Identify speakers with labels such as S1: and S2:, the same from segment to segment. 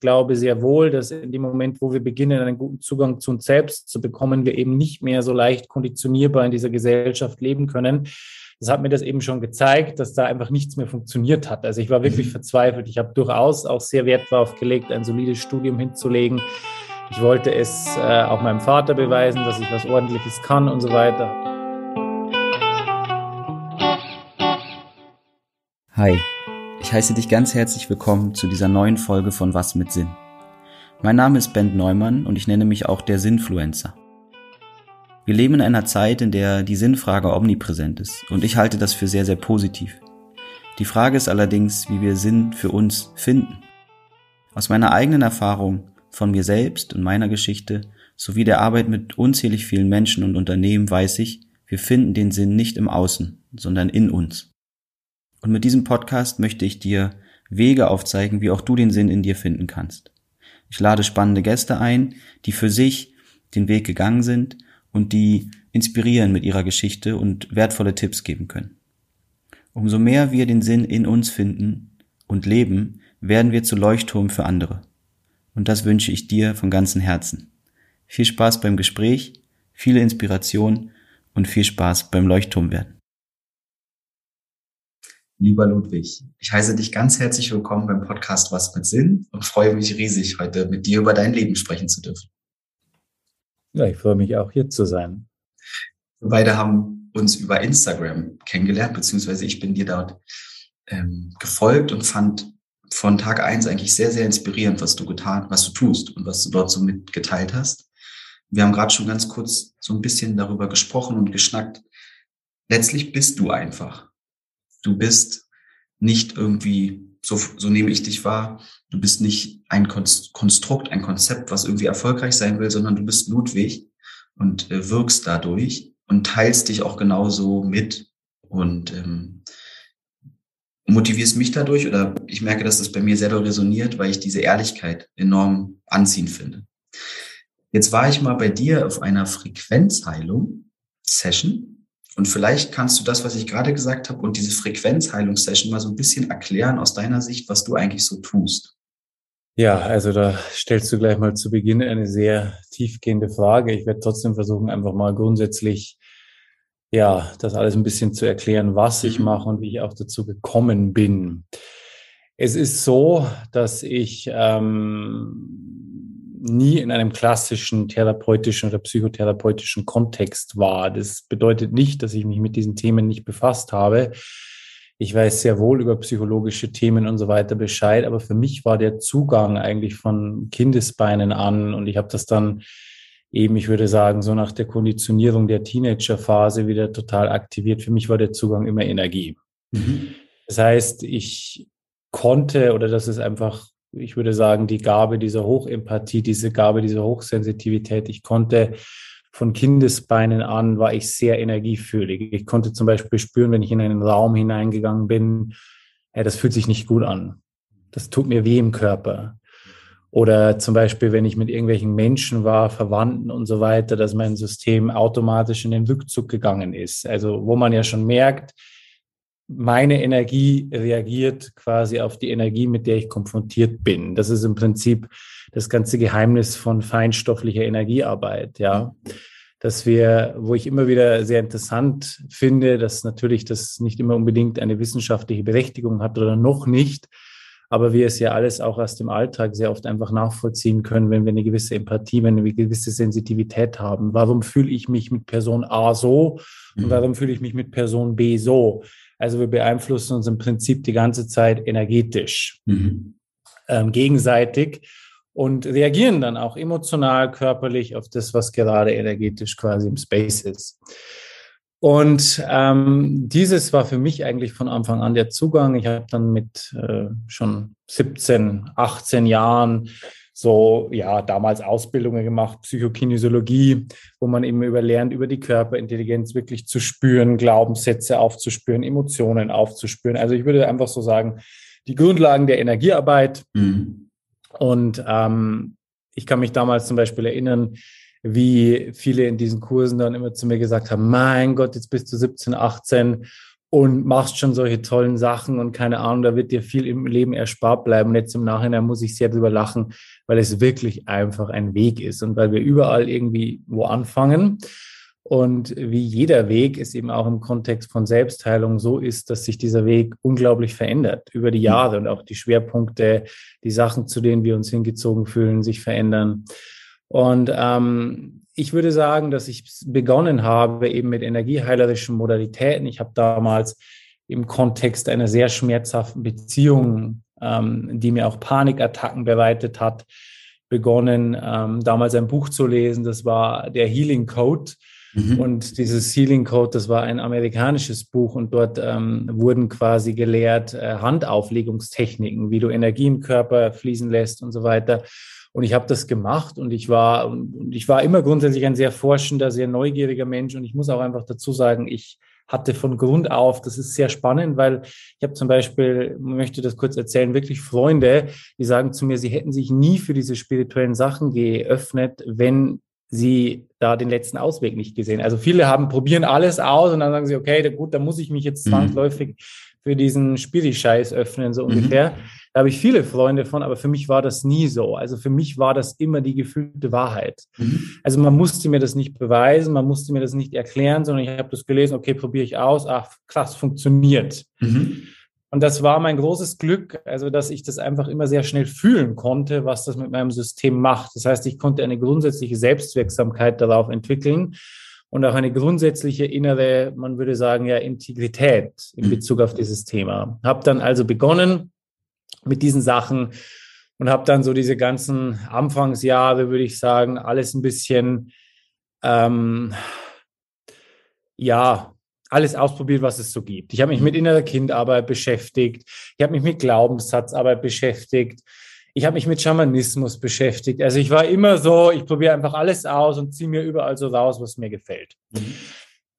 S1: glaube sehr wohl, dass in dem Moment, wo wir beginnen, einen guten Zugang zu uns selbst zu bekommen, wir eben nicht mehr so leicht konditionierbar in dieser Gesellschaft leben können. Das hat mir das eben schon gezeigt, dass da einfach nichts mehr funktioniert hat. Also ich war wirklich mhm. verzweifelt. Ich habe durchaus auch sehr Wert darauf gelegt, ein solides Studium hinzulegen. Ich wollte es äh, auch meinem Vater beweisen, dass ich was Ordentliches kann und so weiter.
S2: Hi, ich heiße dich ganz herzlich willkommen zu dieser neuen Folge von Was mit Sinn. Mein Name ist Ben Neumann und ich nenne mich auch der Sinnfluencer. Wir leben in einer Zeit, in der die Sinnfrage omnipräsent ist und ich halte das für sehr, sehr positiv. Die Frage ist allerdings, wie wir Sinn für uns finden. Aus meiner eigenen Erfahrung von mir selbst und meiner Geschichte sowie der Arbeit mit unzählig vielen Menschen und Unternehmen weiß ich, wir finden den Sinn nicht im Außen, sondern in uns. Und mit diesem Podcast möchte ich dir Wege aufzeigen, wie auch du den Sinn in dir finden kannst. Ich lade spannende Gäste ein, die für sich den Weg gegangen sind und die inspirieren mit ihrer Geschichte und wertvolle Tipps geben können. Umso mehr wir den Sinn in uns finden und leben, werden wir zu Leuchtturm für andere. Und das wünsche ich dir von ganzem Herzen. Viel Spaß beim Gespräch, viele Inspiration und viel Spaß beim Leuchtturm werden. Lieber Ludwig, ich heiße dich ganz herzlich willkommen beim Podcast Was mit Sinn und freue mich riesig, heute mit dir über dein Leben sprechen zu dürfen.
S1: Ja, ich freue mich auch hier zu sein.
S2: Wir beide haben uns über Instagram kennengelernt, beziehungsweise ich bin dir dort ähm, gefolgt und fand von Tag eins eigentlich sehr, sehr inspirierend, was du getan, was du tust und was du dort so mitgeteilt hast. Wir haben gerade schon ganz kurz so ein bisschen darüber gesprochen und geschnackt. Letztlich bist du einfach. Du bist nicht irgendwie, so, so nehme ich dich wahr, du bist nicht ein Konstrukt, ein Konzept, was irgendwie erfolgreich sein will, sondern du bist Ludwig und äh, wirkst dadurch und teilst dich auch genauso mit. Und ähm, motivierst mich dadurch oder ich merke, dass das bei mir sehr resoniert, weil ich diese Ehrlichkeit enorm anziehend finde. Jetzt war ich mal bei dir auf einer Frequenzheilung-Session und vielleicht kannst du das, was ich gerade gesagt habe und diese Frequenzheilung-Session mal so ein bisschen erklären aus deiner Sicht, was du eigentlich so tust.
S1: Ja, also da stellst du gleich mal zu Beginn eine sehr tiefgehende Frage. Ich werde trotzdem versuchen, einfach mal grundsätzlich ja, das alles ein bisschen zu erklären, was ich mhm. mache und wie ich auch dazu gekommen bin. Es ist so, dass ich ähm, nie in einem klassischen therapeutischen oder psychotherapeutischen Kontext war. Das bedeutet nicht, dass ich mich mit diesen Themen nicht befasst habe. Ich weiß sehr wohl über psychologische Themen und so weiter Bescheid, aber für mich war der Zugang eigentlich von Kindesbeinen an und ich habe das dann eben, ich würde sagen, so nach der Konditionierung der Teenagerphase wieder total aktiviert. Für mich war der Zugang immer Energie. Mhm. Das heißt, ich konnte, oder das ist einfach, ich würde sagen, die Gabe dieser Hochempathie, diese Gabe dieser Hochsensitivität, ich konnte von Kindesbeinen an war ich sehr energiefühlig. Ich konnte zum Beispiel spüren, wenn ich in einen Raum hineingegangen bin, ja, das fühlt sich nicht gut an. Das tut mir weh im Körper. Oder zum Beispiel, wenn ich mit irgendwelchen Menschen war, Verwandten und so weiter, dass mein System automatisch in den Rückzug gegangen ist. Also wo man ja schon merkt, meine Energie reagiert quasi auf die Energie, mit der ich konfrontiert bin. Das ist im Prinzip das ganze Geheimnis von feinstofflicher Energiearbeit, ja. Dass wir, wo ich immer wieder sehr interessant finde, dass natürlich das nicht immer unbedingt eine wissenschaftliche Berechtigung hat oder noch nicht, aber wir es ja alles auch aus dem Alltag sehr oft einfach nachvollziehen können, wenn wir eine gewisse Empathie, wenn wir eine gewisse Sensitivität haben. Warum fühle ich mich mit Person A so und mhm. warum fühle ich mich mit Person B so? Also wir beeinflussen uns im Prinzip die ganze Zeit energetisch mhm. ähm, gegenseitig und reagieren dann auch emotional, körperlich auf das, was gerade energetisch quasi im Space ist. Und ähm, dieses war für mich eigentlich von Anfang an der Zugang. Ich habe dann mit äh, schon 17, 18 Jahren so, ja, damals Ausbildungen gemacht, Psychokinesiologie, wo man eben über lernt, über die Körperintelligenz wirklich zu spüren, Glaubenssätze aufzuspüren, Emotionen aufzuspüren. Also ich würde einfach so sagen, die Grundlagen der Energiearbeit. Mhm. Und ähm, ich kann mich damals zum Beispiel erinnern, wie viele in diesen Kursen dann immer zu mir gesagt haben, mein Gott, jetzt bist du 17, 18 und machst schon solche tollen Sachen und keine Ahnung, da wird dir viel im Leben erspart bleiben. Und jetzt im Nachhinein muss ich sehr drüber lachen, weil es wirklich einfach ein Weg ist und weil wir überall irgendwie wo anfangen. Und wie jeder Weg ist eben auch im Kontext von Selbstheilung so ist, dass sich dieser Weg unglaublich verändert über die Jahre und auch die Schwerpunkte, die Sachen, zu denen wir uns hingezogen fühlen, sich verändern. Und ähm, ich würde sagen, dass ich begonnen habe eben mit energieheilerischen Modalitäten. Ich habe damals im Kontext einer sehr schmerzhaften Beziehung, ähm, die mir auch Panikattacken bereitet hat, begonnen, ähm, damals ein Buch zu lesen. Das war der Healing Code. Mhm. Und dieses Healing Code, das war ein amerikanisches Buch und dort ähm, wurden quasi gelehrt äh, Handauflegungstechniken, wie du Energie im Körper fließen lässt und so weiter. Und ich habe das gemacht und ich war, und ich war immer grundsätzlich ein sehr forschender, sehr neugieriger Mensch. Und ich muss auch einfach dazu sagen, ich hatte von Grund auf, das ist sehr spannend, weil ich habe zum Beispiel, möchte das kurz erzählen, wirklich Freunde, die sagen zu mir, sie hätten sich nie für diese spirituellen Sachen geöffnet, wenn sie da den letzten Ausweg nicht gesehen. Also viele haben probieren alles aus und dann sagen sie, okay, gut, da muss ich mich jetzt mhm. zwangsläufig für diesen Spiri-Scheiß öffnen, so mhm. ungefähr. Da habe ich viele Freunde von, aber für mich war das nie so. Also für mich war das immer die gefühlte Wahrheit. Mhm. Also man musste mir das nicht beweisen, man musste mir das nicht erklären, sondern ich habe das gelesen, okay, probiere ich aus, ach, krass, funktioniert. Mhm. Und das war mein großes Glück, also dass ich das einfach immer sehr schnell fühlen konnte, was das mit meinem System macht. Das heißt, ich konnte eine grundsätzliche Selbstwirksamkeit darauf entwickeln und auch eine grundsätzliche innere, man würde sagen, ja, Integrität in mhm. Bezug auf dieses Thema. Habe dann also begonnen mit diesen Sachen und habe dann so diese ganzen Anfangsjahre, würde ich sagen, alles ein bisschen, ähm, ja, alles ausprobiert, was es so gibt. Ich habe mich mit innerer Kindarbeit beschäftigt. Ich habe mich mit Glaubenssatzarbeit beschäftigt. Ich habe mich mit Schamanismus beschäftigt. Also ich war immer so, ich probiere einfach alles aus und ziehe mir überall so raus, was mir gefällt. Mhm.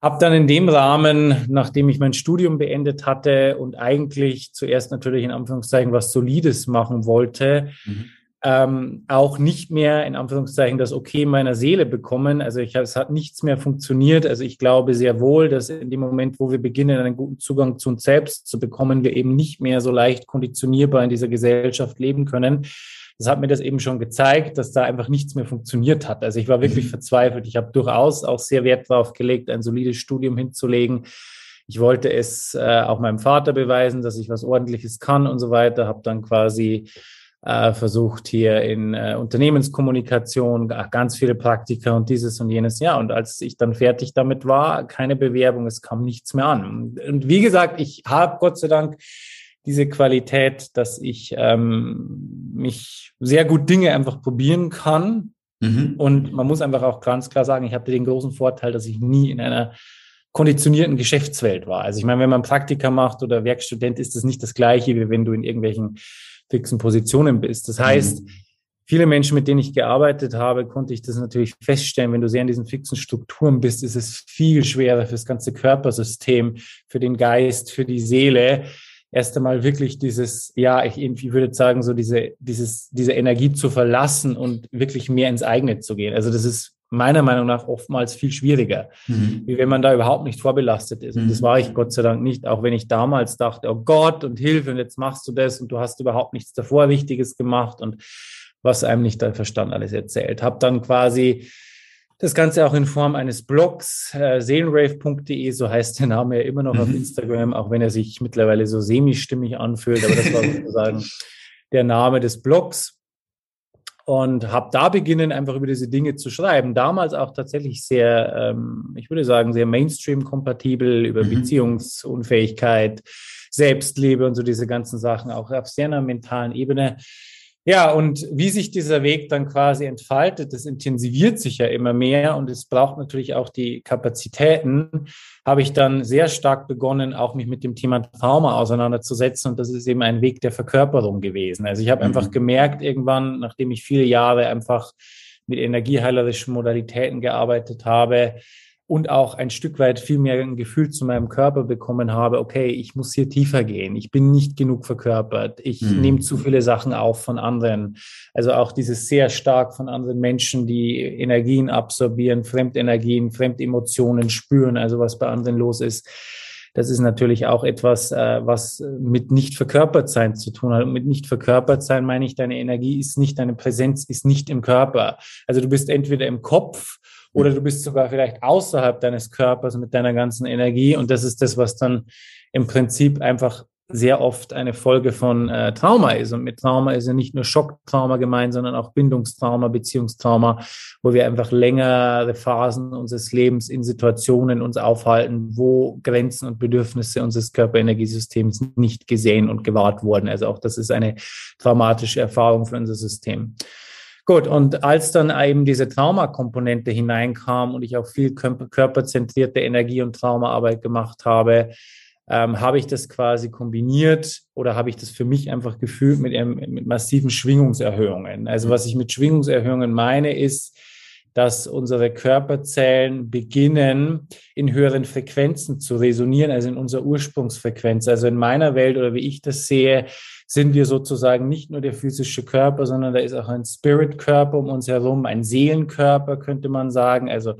S1: Habe dann in dem Rahmen, nachdem ich mein Studium beendet hatte und eigentlich zuerst natürlich in Anführungszeichen was Solides machen wollte, mhm ähm, auch nicht mehr in Anführungszeichen das Okay meiner Seele bekommen. Also ich, es hat nichts mehr funktioniert. Also ich glaube sehr wohl, dass in dem Moment, wo wir beginnen, einen guten Zugang zu uns selbst zu bekommen, wir eben nicht mehr so leicht konditionierbar in dieser Gesellschaft leben können. Das hat mir das eben schon gezeigt, dass da einfach nichts mehr funktioniert hat. Also ich war wirklich mhm. verzweifelt. Ich habe durchaus auch sehr Wert darauf gelegt, ein solides Studium hinzulegen. Ich wollte es äh, auch meinem Vater beweisen, dass ich was Ordentliches kann und so weiter. Habe dann quasi äh, versucht hier in äh, Unternehmenskommunikation, ganz viele Praktika und dieses und jenes. Ja, und als ich dann fertig damit war, keine Bewerbung, es kam nichts mehr an. Und wie gesagt, ich habe Gott sei Dank diese Qualität, dass ich ähm, mich sehr gut Dinge einfach probieren kann. Mhm. Und man muss einfach auch ganz klar sagen, ich hatte den großen Vorteil, dass ich nie in einer konditionierten Geschäftswelt war. Also ich meine, wenn man Praktika macht oder Werkstudent, ist das nicht das gleiche, wie wenn du in irgendwelchen fixen Positionen bist. Das heißt, mhm. viele Menschen, mit denen ich gearbeitet habe, konnte ich das natürlich feststellen. Wenn du sehr in diesen fixen Strukturen bist, ist es viel schwerer für das ganze Körpersystem, für den Geist, für die Seele. Erst einmal wirklich dieses, ja, ich irgendwie würde sagen, so diese, dieses, diese Energie zu verlassen und wirklich mehr ins eigene zu gehen. Also das ist meiner Meinung nach oftmals viel schwieriger, mhm. wie wenn man da überhaupt nicht vorbelastet ist. Und mhm. das war ich Gott sei Dank nicht, auch wenn ich damals dachte, oh Gott und Hilfe und jetzt machst du das und du hast überhaupt nichts davor Wichtiges gemacht und was einem nicht der Verstand alles erzählt. Hab dann quasi das Ganze auch in Form eines Blogs, äh, seelenrave.de, so heißt der Name ja immer noch mhm. auf Instagram, auch wenn er sich mittlerweile so semi-stimmig anfühlt, aber das war sozusagen der Name des Blogs und habe da beginnen, einfach über diese Dinge zu schreiben. Damals auch tatsächlich sehr, ähm, ich würde sagen, sehr Mainstream-kompatibel über mhm. Beziehungsunfähigkeit, Selbstliebe und so diese ganzen Sachen, auch auf sehr einer mentalen Ebene. Ja, und wie sich dieser Weg dann quasi entfaltet, das intensiviert sich ja immer mehr und es braucht natürlich auch die Kapazitäten, habe ich dann sehr stark begonnen, auch mich mit dem Thema Trauma auseinanderzusetzen und das ist eben ein Weg der Verkörperung gewesen. Also ich habe mhm. einfach gemerkt irgendwann, nachdem ich viele Jahre einfach mit energieheilerischen Modalitäten gearbeitet habe, und auch ein Stück weit viel mehr ein Gefühl zu meinem Körper bekommen habe, okay, ich muss hier tiefer gehen, ich bin nicht genug verkörpert, ich mhm. nehme zu viele Sachen auf von anderen. Also auch dieses sehr stark von anderen Menschen, die Energien absorbieren, Fremdenergien, Fremdemotionen spüren, also was bei anderen los ist. das ist natürlich auch etwas, äh, was mit nicht verkörpert sein zu tun hat. Und mit nicht verkörpert sein meine ich, deine Energie ist nicht, deine Präsenz ist nicht im Körper. Also du bist entweder im Kopf oder du bist sogar vielleicht außerhalb deines Körpers mit deiner ganzen Energie. Und das ist das, was dann im Prinzip einfach sehr oft eine Folge von äh, Trauma ist. Und mit Trauma ist ja nicht nur Schocktrauma gemeint, sondern auch Bindungstrauma, Beziehungstrauma, wo wir einfach längere Phasen unseres Lebens in Situationen uns aufhalten, wo Grenzen und Bedürfnisse unseres Körperenergiesystems nicht gesehen und gewahrt wurden. Also auch das ist eine traumatische Erfahrung für unser System. Gut, und als dann eben diese Traumakomponente hineinkam und ich auch viel körperzentrierte Energie- und Traumaarbeit gemacht habe, ähm, habe ich das quasi kombiniert oder habe ich das für mich einfach gefühlt mit, mit massiven Schwingungserhöhungen. Also was ich mit Schwingungserhöhungen meine, ist, dass unsere Körperzellen beginnen, in höheren Frequenzen zu resonieren, also in unserer Ursprungsfrequenz. Also in meiner Welt oder wie ich das sehe, sind wir sozusagen nicht nur der physische Körper, sondern da ist auch ein Spirit-Körper um uns herum, ein Seelenkörper, könnte man sagen. Also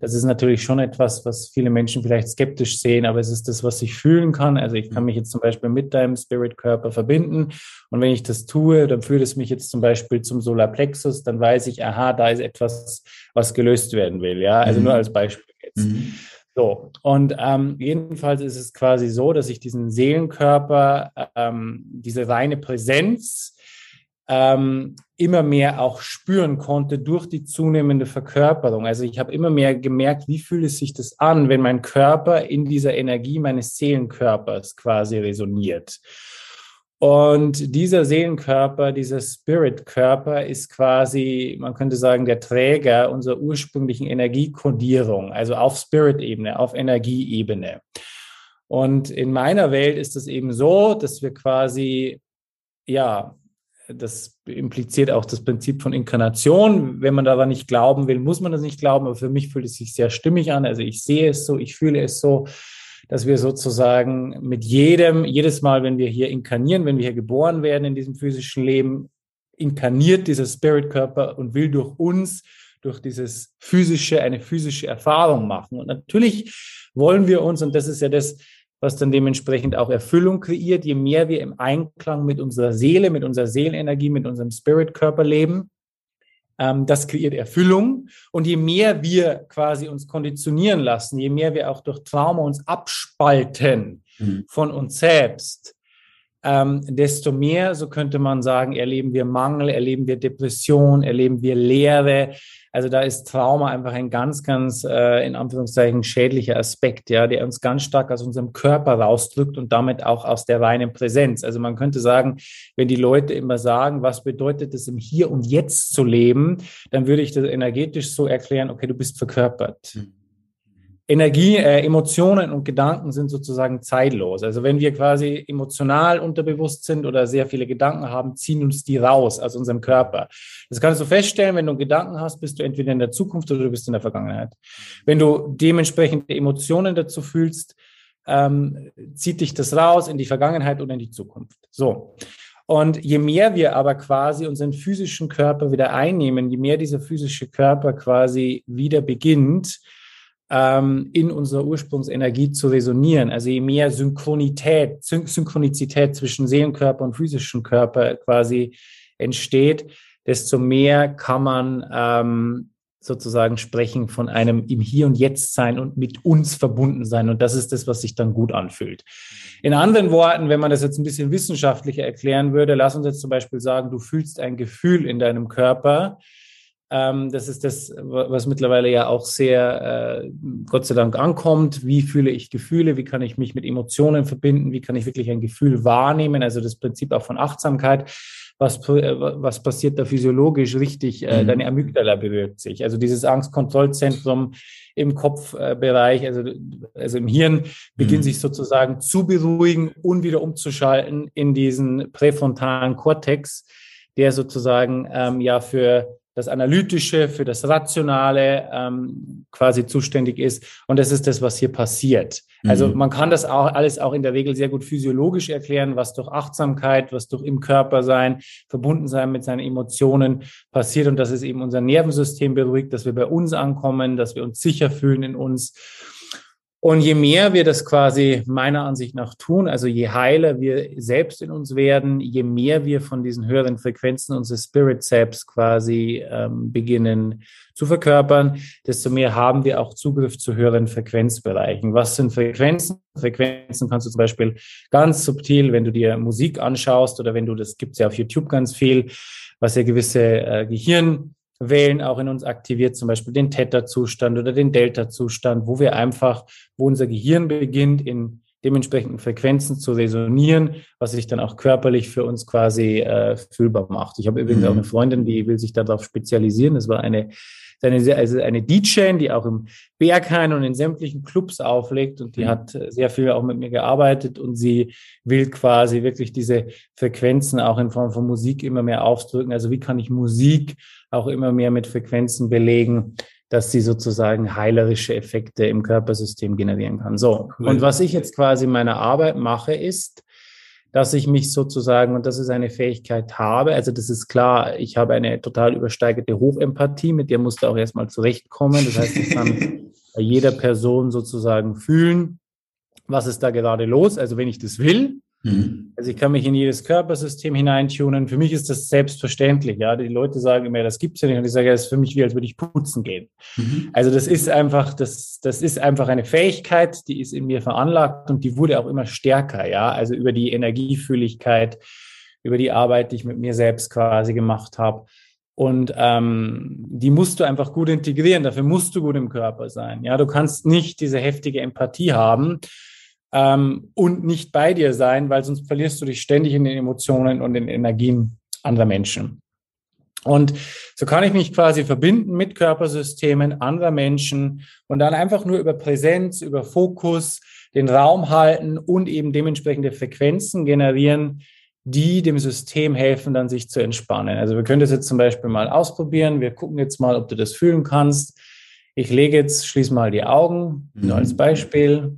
S1: das ist natürlich schon etwas, was viele Menschen vielleicht skeptisch sehen, aber es ist das, was ich fühlen kann. Also ich kann mich jetzt zum Beispiel mit deinem Spirit-Körper verbinden und wenn ich das tue, dann führt es mich jetzt zum Beispiel zum Solarplexus, dann weiß ich, aha, da ist etwas, was gelöst werden will. Ja, also mhm. nur als Beispiel jetzt. Mhm. So, und ähm, jedenfalls ist es quasi so, dass ich diesen Seelenkörper, ähm, diese reine Präsenz ähm, immer mehr auch spüren konnte durch die zunehmende Verkörperung. Also ich habe immer mehr gemerkt, wie fühlt es sich das an, wenn mein Körper in dieser Energie meines Seelenkörpers quasi resoniert. Und dieser Seelenkörper, dieser Spiritkörper ist quasi, man könnte sagen, der Träger unserer ursprünglichen Energiekodierung, also auf Spirit-Ebene, auf Energieebene. Und in meiner Welt ist es eben so, dass wir quasi, ja, das impliziert auch das Prinzip von Inkarnation. Wenn man daran nicht glauben will, muss man das nicht glauben, aber für mich fühlt es sich sehr stimmig an. Also ich sehe es so, ich fühle es so dass wir sozusagen mit jedem, jedes Mal, wenn wir hier inkarnieren, wenn wir hier geboren werden in diesem physischen Leben, inkarniert dieser Spiritkörper und will durch uns, durch dieses physische, eine physische Erfahrung machen. Und natürlich wollen wir uns, und das ist ja das, was dann dementsprechend auch Erfüllung kreiert, je mehr wir im Einklang mit unserer Seele, mit unserer Seelenenergie, mit unserem Spiritkörper leben, das kreiert Erfüllung. Und je mehr wir quasi uns konditionieren lassen, je mehr wir auch durch Trauma uns abspalten mhm. von uns selbst, ähm, desto mehr, so könnte man sagen, erleben wir Mangel, erleben wir Depression, erleben wir Leere. Also da ist Trauma einfach ein ganz, ganz äh, in Anführungszeichen schädlicher Aspekt, ja, der uns ganz stark aus unserem Körper rausdrückt und damit auch aus der reinen Präsenz. Also man könnte sagen, wenn die Leute immer sagen, was bedeutet es im Hier und Jetzt zu leben, dann würde ich das energetisch so erklären, okay, du bist verkörpert. Mhm. Energie, äh, Emotionen und Gedanken sind sozusagen zeitlos. Also wenn wir quasi emotional unterbewusst sind oder sehr viele Gedanken haben, ziehen uns die raus aus unserem Körper. Das kannst du feststellen, wenn du Gedanken hast, bist du entweder in der Zukunft oder du bist in der Vergangenheit. Wenn du dementsprechend Emotionen dazu fühlst, ähm, zieht dich das raus in die Vergangenheit oder in die Zukunft. So. Und je mehr wir aber quasi unseren physischen Körper wieder einnehmen, je mehr dieser physische Körper quasi wieder beginnt, ähm, in unserer Ursprungsenergie zu resonieren. Also je mehr Synchronität, Syn Synchronizität zwischen Seelenkörper und physischem Körper quasi entsteht, desto mehr kann man ähm, sozusagen sprechen von einem im Hier und Jetzt sein und mit uns verbunden sein. Und das ist das, was sich dann gut anfühlt. In anderen Worten, wenn man das jetzt ein bisschen wissenschaftlicher erklären würde, lass uns jetzt zum Beispiel sagen, du fühlst ein Gefühl in deinem Körper, das ist das, was mittlerweile ja auch sehr, äh, Gott sei Dank, ankommt. Wie fühle ich Gefühle? Wie kann ich mich mit Emotionen verbinden? Wie kann ich wirklich ein Gefühl wahrnehmen? Also das Prinzip auch von Achtsamkeit. Was, äh, was passiert da physiologisch richtig? Äh, mhm. Deine Amygdala bewirkt sich. Also dieses Angstkontrollzentrum im Kopfbereich, also, also im Hirn, beginnt mhm. sich sozusagen zu beruhigen und wieder umzuschalten in diesen präfrontalen Kortex, der sozusagen ähm, ja für das Analytische, für das Rationale ähm, quasi zuständig ist. Und das ist das, was hier passiert. Also mhm. man kann das auch alles auch in der Regel sehr gut physiologisch erklären, was durch Achtsamkeit, was durch im Körper sein, verbunden sein mit seinen Emotionen passiert. Und das ist eben unser Nervensystem beruhigt, dass wir bei uns ankommen, dass wir uns sicher fühlen in uns. Und je mehr wir das quasi meiner Ansicht nach tun, also je heiler wir selbst in uns werden, je mehr wir von diesen höheren Frequenzen unsere Spirit Selbst quasi ähm, beginnen zu verkörpern, desto mehr haben wir auch Zugriff zu höheren Frequenzbereichen. Was sind Frequenzen? Frequenzen kannst du zum Beispiel ganz subtil, wenn du dir Musik anschaust oder wenn du, das gibt's ja auf YouTube ganz viel, was ja gewisse äh, Gehirn Wellen auch in uns aktiviert, zum Beispiel den Theta-Zustand oder den Delta-Zustand, wo wir einfach, wo unser Gehirn beginnt, in dementsprechenden Frequenzen zu resonieren, was sich dann auch körperlich für uns quasi äh, fühlbar macht. Ich habe übrigens mhm. auch eine Freundin, die will sich darauf spezialisieren. Das war eine eine, also eine DJ, die auch im Berghain und in sämtlichen Clubs auflegt und die mhm. hat sehr viel auch mit mir gearbeitet und sie will quasi wirklich diese Frequenzen auch in Form von Musik immer mehr ausdrücken. Also wie kann ich Musik auch immer mehr mit Frequenzen belegen, dass sie sozusagen heilerische Effekte im Körpersystem generieren kann. So. Cool. Und was ich jetzt quasi in meiner Arbeit mache, ist, dass ich mich sozusagen, und das ist eine Fähigkeit habe, also das ist klar, ich habe eine total übersteigerte Hochempathie, mit der musst du auch erstmal zurechtkommen. Das heißt, ich kann bei jeder Person sozusagen fühlen, was ist da gerade los, also wenn ich das will. Mhm. Also ich kann mich in jedes Körpersystem hineintunen. Für mich ist das selbstverständlich. Ja, die Leute sagen immer, das gibt's ja nicht. Und ich sage, das ist für mich wie, als würde ich putzen gehen. Mhm. Also das ist einfach, das, das ist einfach eine Fähigkeit, die ist in mir veranlagt und die wurde auch immer stärker. Ja, also über die Energiefühligkeit, über die Arbeit, die ich mit mir selbst quasi gemacht habe. Und ähm, die musst du einfach gut integrieren. Dafür musst du gut im Körper sein. Ja, du kannst nicht diese heftige Empathie haben ähm, und nicht bei dir sein, weil sonst verlierst du dich ständig in den Emotionen und den Energien anderer Menschen. Und so kann ich mich quasi verbinden mit Körpersystemen anderer Menschen und dann einfach nur über Präsenz, über Fokus den Raum halten und eben dementsprechende Frequenzen generieren, die dem System helfen, dann sich zu entspannen. Also wir können das jetzt zum Beispiel mal ausprobieren. Wir gucken jetzt mal, ob du das fühlen kannst. Ich lege jetzt, schließ mal die Augen, nur als mhm. Beispiel.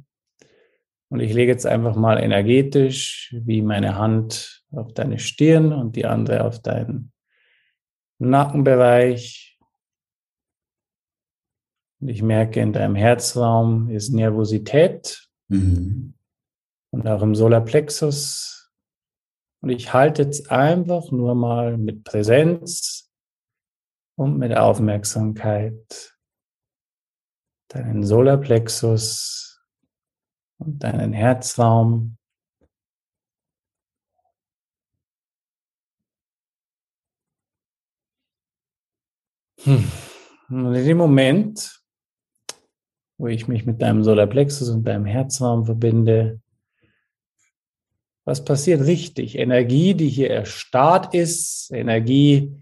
S1: Und ich lege jetzt einfach mal energetisch wie meine Hand auf deine Stirn und die andere auf deinen Nackenbereich. Und ich merke, in deinem Herzraum ist Nervosität mhm. und auch im Solarplexus. Und ich halte jetzt einfach nur mal mit Präsenz und mit Aufmerksamkeit deinen Solarplexus und deinen Herzraum. Hm. Und in dem Moment, wo ich mich mit deinem Solarplexus und deinem Herzraum verbinde, was passiert richtig? Energie, die hier erstarrt ist, Energie,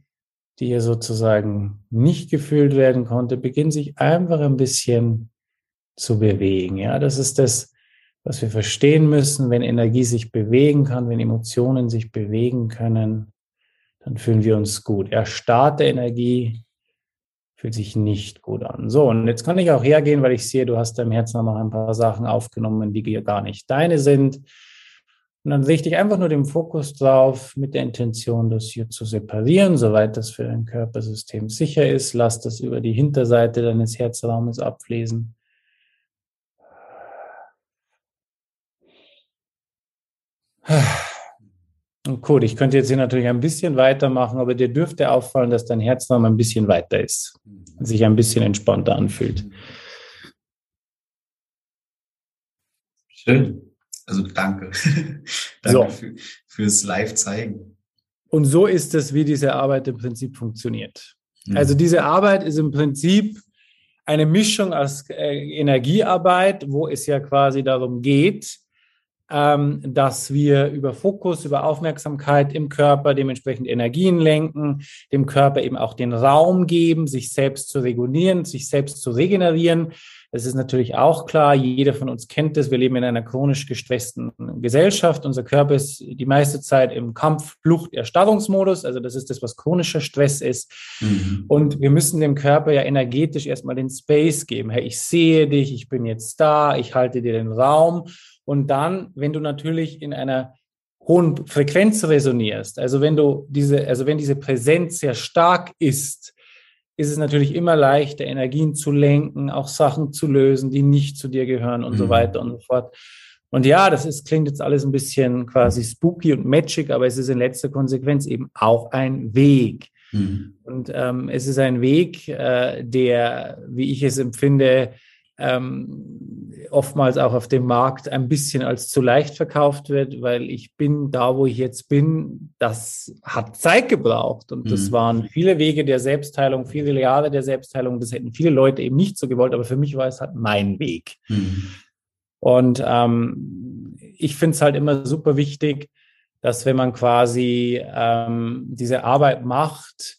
S1: die hier sozusagen nicht gefüllt werden konnte, beginnt sich einfach ein bisschen zu bewegen. Ja, das ist das, was wir verstehen müssen, wenn Energie sich bewegen kann, wenn Emotionen sich bewegen können, dann fühlen wir uns gut. Erstarrte Energie fühlt sich nicht gut an. So, und jetzt kann ich auch hergehen, weil ich sehe, du hast deinem Herzen noch ein paar Sachen aufgenommen, die gar nicht deine sind. Und dann richte ich einfach nur den Fokus drauf mit der Intention, das hier zu separieren, soweit das für dein Körpersystem sicher ist. Lass das über die Hinterseite deines Herzraumes abfließen. Gut, ich könnte jetzt hier natürlich ein bisschen weitermachen, aber dir dürfte auffallen, dass dein Herz noch ein bisschen weiter ist, sich ein bisschen entspannter anfühlt.
S2: Schön. Also danke. danke so. für, fürs Live-Zeigen.
S1: Und so ist es, wie diese Arbeit im Prinzip funktioniert. Mhm. Also diese Arbeit ist im Prinzip eine Mischung aus äh, Energiearbeit, wo es ja quasi darum geht, dass wir über Fokus, über Aufmerksamkeit im Körper dementsprechend Energien lenken, dem Körper eben auch den Raum geben, sich selbst zu regulieren, sich selbst zu regenerieren. Es ist natürlich auch klar, jeder von uns kennt es, wir leben in einer chronisch gestressten Gesellschaft. Unser Körper ist die meiste Zeit im Kampf, Flucht, Erstarrungsmodus. Also das ist das, was chronischer Stress ist. Mhm. Und wir müssen dem Körper ja energetisch erstmal den Space geben. Hey, ich sehe dich, ich bin jetzt da, ich halte dir den Raum. Und dann, wenn du natürlich in einer hohen Frequenz resonierst, also wenn du diese, also wenn diese Präsenz sehr stark ist, ist es natürlich immer leichter, Energien zu lenken, auch Sachen zu lösen, die nicht zu dir gehören und mhm. so weiter und so fort. Und ja, das ist, klingt jetzt alles ein bisschen quasi spooky und magic, aber es ist in letzter Konsequenz eben auch ein Weg. Mhm. Und ähm, es ist ein Weg, äh, der, wie ich es empfinde, ähm, oftmals auch auf dem Markt ein bisschen als zu leicht verkauft wird, weil ich bin da, wo ich jetzt bin, das hat Zeit gebraucht und mhm. das waren viele Wege der Selbstheilung, viele Jahre der Selbstheilung. Das hätten viele Leute eben nicht so gewollt, aber für mich war es halt mein Weg. Mhm. Und ähm, ich finde es halt immer super wichtig, dass wenn man quasi ähm, diese Arbeit macht,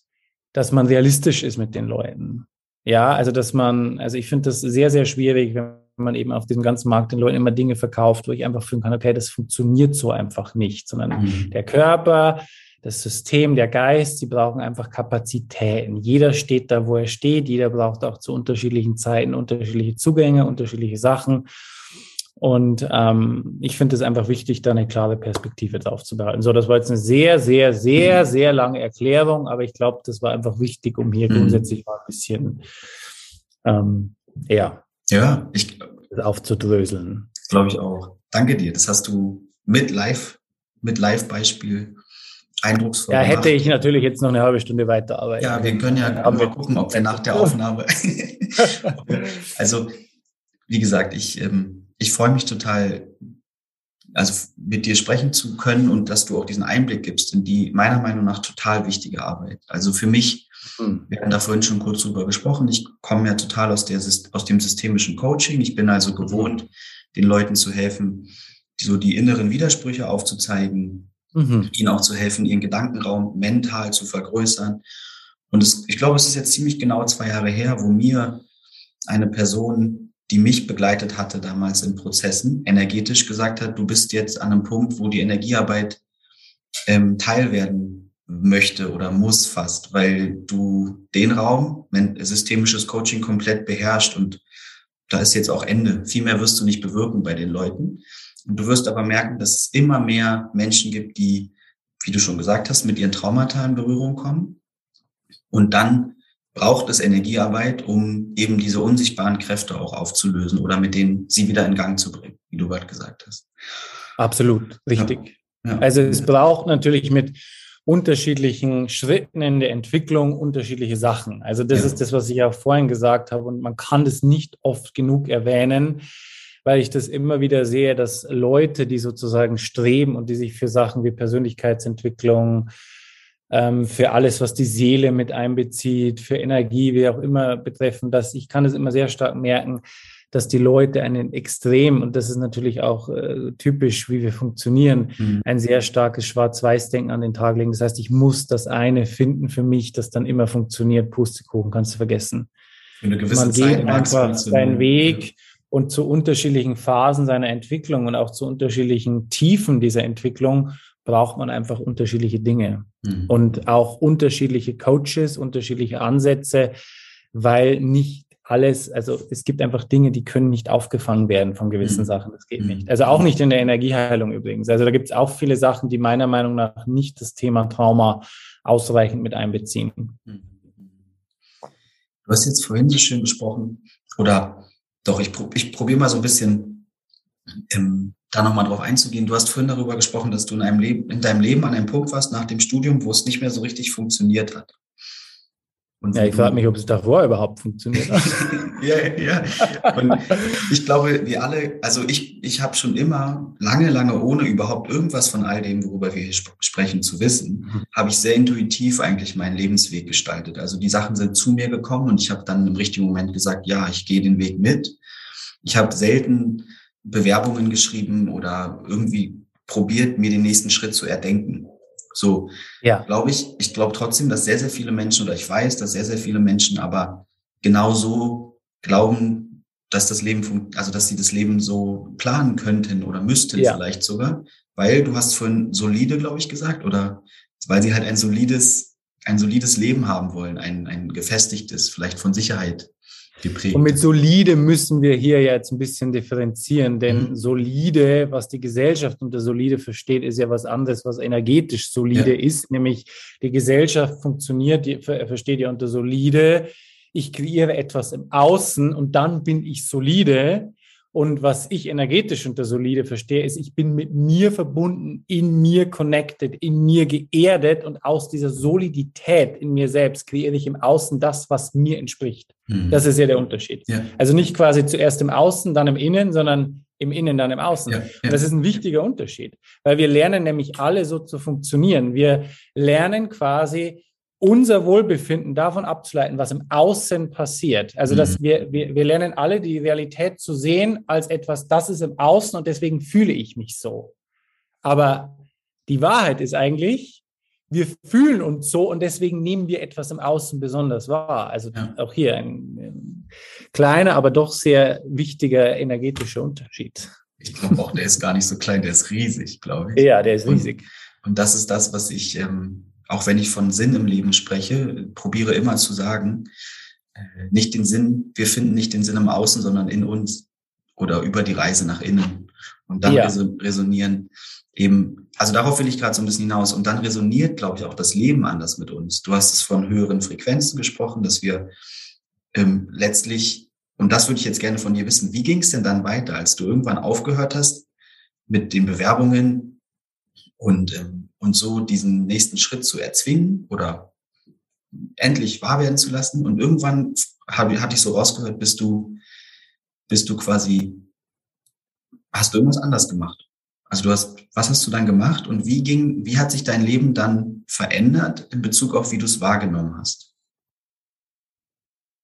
S1: dass man realistisch ist mit den Leuten. Ja, also dass man, also ich finde das sehr, sehr schwierig, wenn man eben auf diesem ganzen Markt den Leuten immer Dinge verkauft, wo ich einfach fühlen kann, okay, das funktioniert so einfach nicht, sondern mhm. der Körper, das System, der Geist, die brauchen einfach Kapazitäten. Jeder steht da, wo er steht, jeder braucht auch zu unterschiedlichen Zeiten unterschiedliche Zugänge, unterschiedliche Sachen. Und ähm, ich finde es einfach wichtig, da eine klare Perspektive drauf zu behalten. So, das war jetzt eine sehr, sehr, sehr, sehr lange Erklärung, aber ich glaube, das war einfach wichtig, um hier mhm. grundsätzlich mal ein bisschen ähm, ja,
S2: ja, ich
S1: aufzudröseln.
S2: Glaube ich auch. Danke dir. Das hast du mit Live, mit Live-Beispiel eindrucksvoll.
S1: Ja, hätte ich natürlich jetzt noch eine halbe Stunde weiterarbeiten.
S2: Ja, wir können ja mal gucken, ob wir nach der Aufnahme. also, wie gesagt, ich ähm, ich freue mich total, also mit dir sprechen zu können und dass du auch diesen Einblick gibst in die meiner Meinung nach total wichtige Arbeit. Also für mich, mhm. wir haben da vorhin schon kurz drüber gesprochen, ich komme ja total aus, der, aus dem systemischen Coaching. Ich bin also gewohnt, den Leuten zu helfen, so die inneren Widersprüche aufzuzeigen, mhm. ihnen auch zu helfen, ihren Gedankenraum mental zu vergrößern. Und es, ich glaube, es ist jetzt ziemlich genau zwei Jahre her, wo mir eine Person die mich begleitet hatte damals in Prozessen, energetisch gesagt hat, du bist jetzt an einem Punkt, wo die Energiearbeit ähm, Teil möchte oder muss fast, weil du den Raum, systemisches Coaching komplett beherrscht und da ist jetzt auch Ende. Viel mehr wirst du nicht bewirken bei den Leuten. Und du wirst aber merken, dass es immer mehr Menschen gibt, die, wie du schon gesagt hast, mit ihren Traumata in Berührung kommen und dann braucht es Energiearbeit, um eben diese unsichtbaren Kräfte auch aufzulösen oder mit denen sie wieder in Gang zu bringen, wie du gerade gesagt hast.
S1: Absolut, richtig. Ja. Ja. Also es braucht natürlich mit unterschiedlichen Schritten in der Entwicklung unterschiedliche Sachen. Also das ja. ist das, was ich auch vorhin gesagt habe und man kann das nicht oft genug erwähnen, weil ich das immer wieder sehe, dass Leute, die sozusagen streben und die sich für Sachen wie Persönlichkeitsentwicklung, ähm, für alles, was die Seele mit einbezieht, für Energie, wie auch immer betreffen, dass ich kann es immer sehr stark merken, dass die Leute einen extrem, und das ist natürlich auch äh, typisch, wie wir funktionieren, mhm. ein sehr starkes Schwarz-Weiß-Denken an den Tag legen. Das heißt, ich muss das eine finden für mich, das dann immer funktioniert. Pustekuchen kannst du vergessen. Für eine gewisse Man Zeit geht einfach seinen Weg und zu unterschiedlichen Phasen seiner Entwicklung und auch zu unterschiedlichen Tiefen dieser Entwicklung braucht man einfach unterschiedliche Dinge mhm. und auch unterschiedliche Coaches, unterschiedliche Ansätze, weil nicht alles, also es gibt einfach Dinge, die können nicht aufgefangen werden von gewissen mhm. Sachen. Das geht mhm. nicht. Also auch nicht in der Energieheilung übrigens. Also da gibt es auch viele Sachen, die meiner Meinung nach nicht das Thema Trauma ausreichend mit einbeziehen. Mhm.
S2: Du hast jetzt vorhin so schön gesprochen, oder doch, ich, ich probiere mal so ein bisschen ähm, da nochmal drauf einzugehen. Du hast vorhin darüber gesprochen, dass du in, einem Leben, in deinem Leben an einem Punkt warst nach dem Studium, wo es nicht mehr so richtig funktioniert hat.
S1: Und ja, ich frage mich, ob es davor überhaupt funktioniert
S2: ja, ja. Und ich glaube, wir alle, also ich, ich habe schon immer lange, lange ohne überhaupt irgendwas von all dem, worüber wir hier sp sprechen, zu wissen, mhm. habe ich sehr intuitiv eigentlich meinen Lebensweg gestaltet. Also die Sachen sind zu mir gekommen und ich habe dann im richtigen Moment gesagt, ja, ich gehe den Weg mit. Ich habe selten Bewerbungen geschrieben oder irgendwie probiert, mir den nächsten Schritt zu erdenken. So, ja. glaube ich, ich glaube trotzdem, dass sehr, sehr viele Menschen oder ich weiß, dass sehr, sehr viele Menschen aber genauso glauben, dass das Leben, also dass sie das Leben so planen könnten oder müssten ja. vielleicht sogar, weil du hast vorhin solide, glaube ich, gesagt, oder weil sie halt ein solides, ein solides Leben haben wollen, ein, ein gefestigtes, vielleicht von Sicherheit
S1: Geprägt. Und mit solide müssen wir hier jetzt ein bisschen differenzieren, denn mhm. solide, was die Gesellschaft unter solide versteht, ist ja was anderes, was energetisch solide ja. ist, nämlich die Gesellschaft funktioniert, die versteht ja unter solide. Ich kreiere etwas im Außen und dann bin ich solide. Und was ich energetisch unter solide verstehe, ist, ich bin mit mir verbunden, in mir connected, in mir geerdet und aus dieser Solidität in mir selbst kreiere ich im Außen das, was mir entspricht. Mhm. Das ist ja der Unterschied. Ja. Also nicht quasi zuerst im Außen, dann im Innen, sondern im Innen, dann im Außen. Ja, ja. Und das ist ein wichtiger Unterschied, weil wir lernen nämlich alle so zu funktionieren. Wir lernen quasi unser Wohlbefinden davon abzuleiten, was im Außen passiert. Also, dass mhm. wir, wir, wir lernen alle die Realität zu sehen als etwas, das ist im Außen und deswegen fühle ich mich so. Aber die Wahrheit ist eigentlich, wir fühlen uns so und deswegen nehmen wir etwas im Außen besonders wahr. Also ja. auch hier ein, ein, kleiner, aber doch sehr wichtiger energetischer Unterschied.
S2: Ich glaube auch, der ist gar nicht so klein, der ist riesig, glaube ich.
S1: Ja, der ist riesig.
S2: Und, und das ist das, was ich ähm, auch wenn ich von Sinn im Leben spreche, probiere immer zu sagen, äh, nicht den Sinn, wir finden nicht den Sinn im Außen, sondern in uns oder über die Reise nach innen. Und dann ja. resonieren eben, also darauf will ich gerade so ein bisschen hinaus. Und dann resoniert, glaube ich, auch das Leben anders mit uns. Du hast es von höheren Frequenzen gesprochen, dass wir ähm, letztlich, und das würde ich jetzt gerne von dir wissen, wie ging es denn dann weiter, als du irgendwann aufgehört hast mit den Bewerbungen und ähm, und so diesen nächsten Schritt zu erzwingen oder endlich wahr werden zu lassen. Und irgendwann habe, hatte ich so rausgehört, bist du, bist du quasi, hast du irgendwas anders gemacht? Also du hast, was hast du dann gemacht und wie ging, wie hat sich dein Leben dann verändert in Bezug auf, wie du es wahrgenommen hast?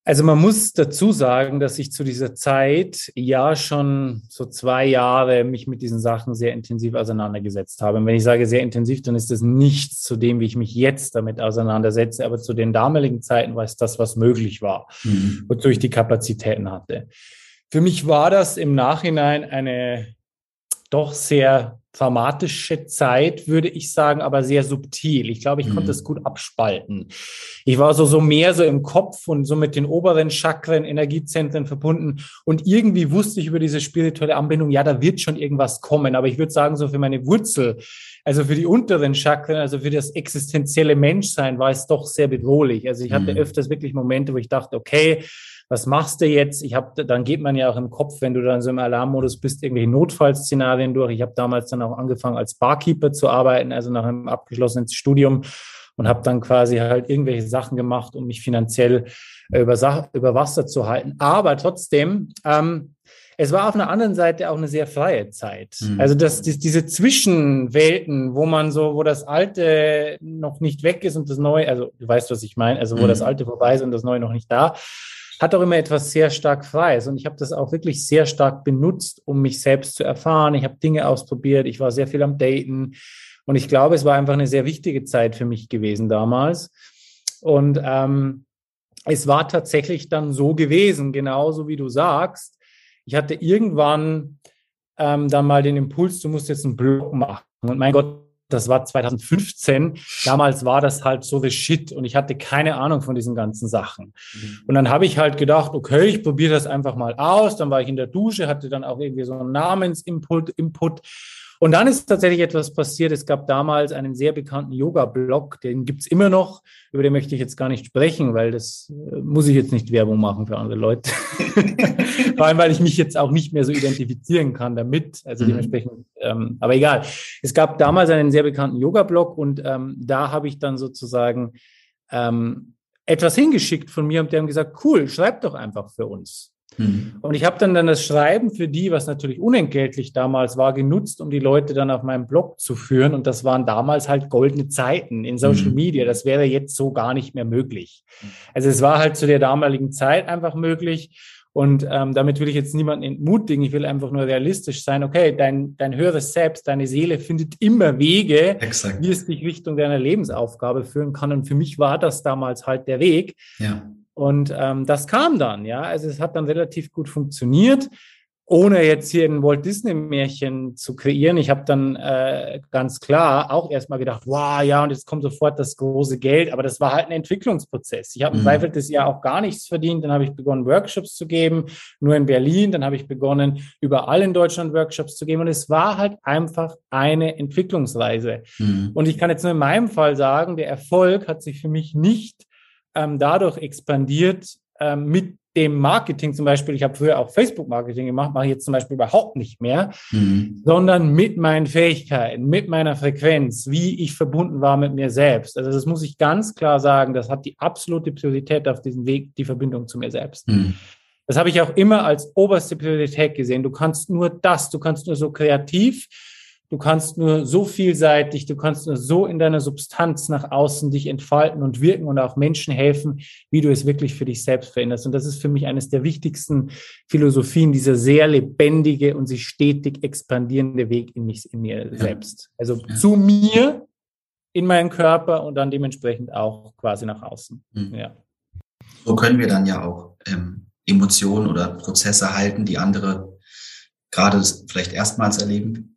S1: Also man muss dazu sagen, dass ich zu dieser Zeit ja schon so zwei Jahre mich mit diesen Sachen sehr intensiv auseinandergesetzt habe. Und wenn ich sage sehr intensiv, dann ist das nichts zu dem, wie ich mich jetzt damit auseinandersetze, aber zu den damaligen Zeiten war es das, was möglich war, mhm. wozu ich die Kapazitäten hatte. Für mich war das im Nachhinein eine doch sehr traumatische Zeit, würde ich sagen, aber sehr subtil. Ich glaube, ich mhm. konnte es gut abspalten. Ich war so, so mehr so im Kopf und so mit den oberen Chakren, Energiezentren verbunden. Und irgendwie wusste ich über diese spirituelle Anbindung, ja, da wird schon irgendwas kommen. Aber ich würde sagen, so für meine Wurzel, also für die unteren Chakren, also für das existenzielle Menschsein war es doch sehr bedrohlich. Also ich hatte mhm. öfters wirklich Momente, wo ich dachte, okay, was machst du jetzt? Ich habe, dann geht man ja auch im Kopf, wenn du dann so im Alarmmodus bist, irgendwelche Notfallszenarien durch. Ich habe damals dann auch angefangen als Barkeeper zu arbeiten, also nach einem abgeschlossenen Studium und habe dann quasi halt irgendwelche Sachen gemacht, um mich finanziell über, über Wasser zu halten. Aber trotzdem, ähm, es war auf einer anderen Seite auch eine sehr freie Zeit. Mhm. Also das, das, diese Zwischenwelten, wo man so, wo das Alte noch nicht weg ist und das Neue, also du weißt, was ich meine, also wo mhm. das Alte vorbei ist und das Neue noch nicht da, hat auch immer etwas sehr stark Freies. Und ich habe das auch wirklich sehr stark benutzt, um mich selbst zu erfahren. Ich habe Dinge ausprobiert, ich war sehr viel am Daten. Und ich glaube, es war einfach eine sehr wichtige Zeit für mich gewesen damals. Und ähm, es war tatsächlich dann so gewesen, genauso wie du sagst. Ich hatte irgendwann ähm, dann mal den Impuls, du musst jetzt einen Blog machen. Und mein Gott, das war 2015. Damals war das halt so the shit und ich hatte keine Ahnung von diesen ganzen Sachen. Mhm. Und dann habe ich halt gedacht, okay, ich probiere das einfach mal aus. Dann war ich in der Dusche, hatte dann auch irgendwie so einen Namensinput, Input und dann ist tatsächlich etwas passiert. Es gab damals einen sehr bekannten Yoga-Blog, den gibt's immer noch. Über den möchte ich jetzt gar nicht sprechen, weil das äh, muss ich jetzt nicht Werbung machen für andere Leute. Vor allem, weil ich mich jetzt auch nicht mehr so identifizieren kann damit. Also mhm. dementsprechend, ähm, aber egal. Es gab damals einen sehr bekannten Yoga-Blog und ähm, da habe ich dann sozusagen ähm, etwas hingeschickt von mir und die haben gesagt, cool, schreib doch einfach für uns. Mhm. Und ich habe dann dann das Schreiben für die, was natürlich unentgeltlich damals war, genutzt, um die Leute dann auf meinem Blog zu führen. Und das waren damals halt goldene Zeiten in Social mhm. Media. Das wäre jetzt so gar nicht mehr möglich. Also es war halt zu der damaligen Zeit einfach möglich. Und ähm, damit will ich jetzt niemanden entmutigen. Ich will einfach nur realistisch sein. Okay, dein, dein höheres Selbst, deine Seele findet immer Wege, Exakt. wie es dich Richtung deiner Lebensaufgabe führen kann. Und für mich war das damals halt der Weg. Ja. Und ähm, das kam dann, ja. Also es hat dann relativ gut funktioniert. ohne jetzt hier ein Walt Disney-Märchen zu kreieren, ich habe dann äh, ganz klar auch erstmal gedacht, wow, ja, und jetzt kommt sofort das große Geld, aber das war halt ein Entwicklungsprozess. Ich habe im mhm. Zweifel das Jahr auch gar nichts verdient, dann habe ich begonnen, Workshops zu geben, nur in Berlin, dann habe ich begonnen, überall in Deutschland Workshops zu geben und es war halt einfach eine Entwicklungsreise. Mhm. Und ich kann jetzt nur in meinem Fall sagen, der Erfolg hat sich für mich nicht ähm, dadurch expandiert, ähm, mit dem Marketing zum Beispiel, ich habe früher auch Facebook-Marketing gemacht, mache ich jetzt zum Beispiel überhaupt nicht mehr, mhm. sondern mit meinen Fähigkeiten, mit meiner Frequenz, wie ich verbunden war mit mir selbst. Also das muss ich ganz klar sagen, das hat die absolute Priorität auf diesem Weg, die Verbindung zu mir selbst. Mhm. Das habe ich auch immer als oberste Priorität gesehen. Du kannst nur das, du kannst nur so kreativ, Du kannst nur so vielseitig, du kannst nur so in deiner Substanz nach außen dich entfalten und wirken und auch Menschen helfen, wie du es wirklich für dich selbst veränderst. Und das ist für mich eines der wichtigsten Philosophien, dieser sehr lebendige und sich stetig expandierende Weg in mich, in mir ja. selbst. Also ja. zu mir, in meinen Körper und dann dementsprechend auch quasi nach außen. Mhm. Ja.
S2: So können wir dann ja auch ähm, Emotionen oder Prozesse halten, die andere gerade vielleicht erstmals erleben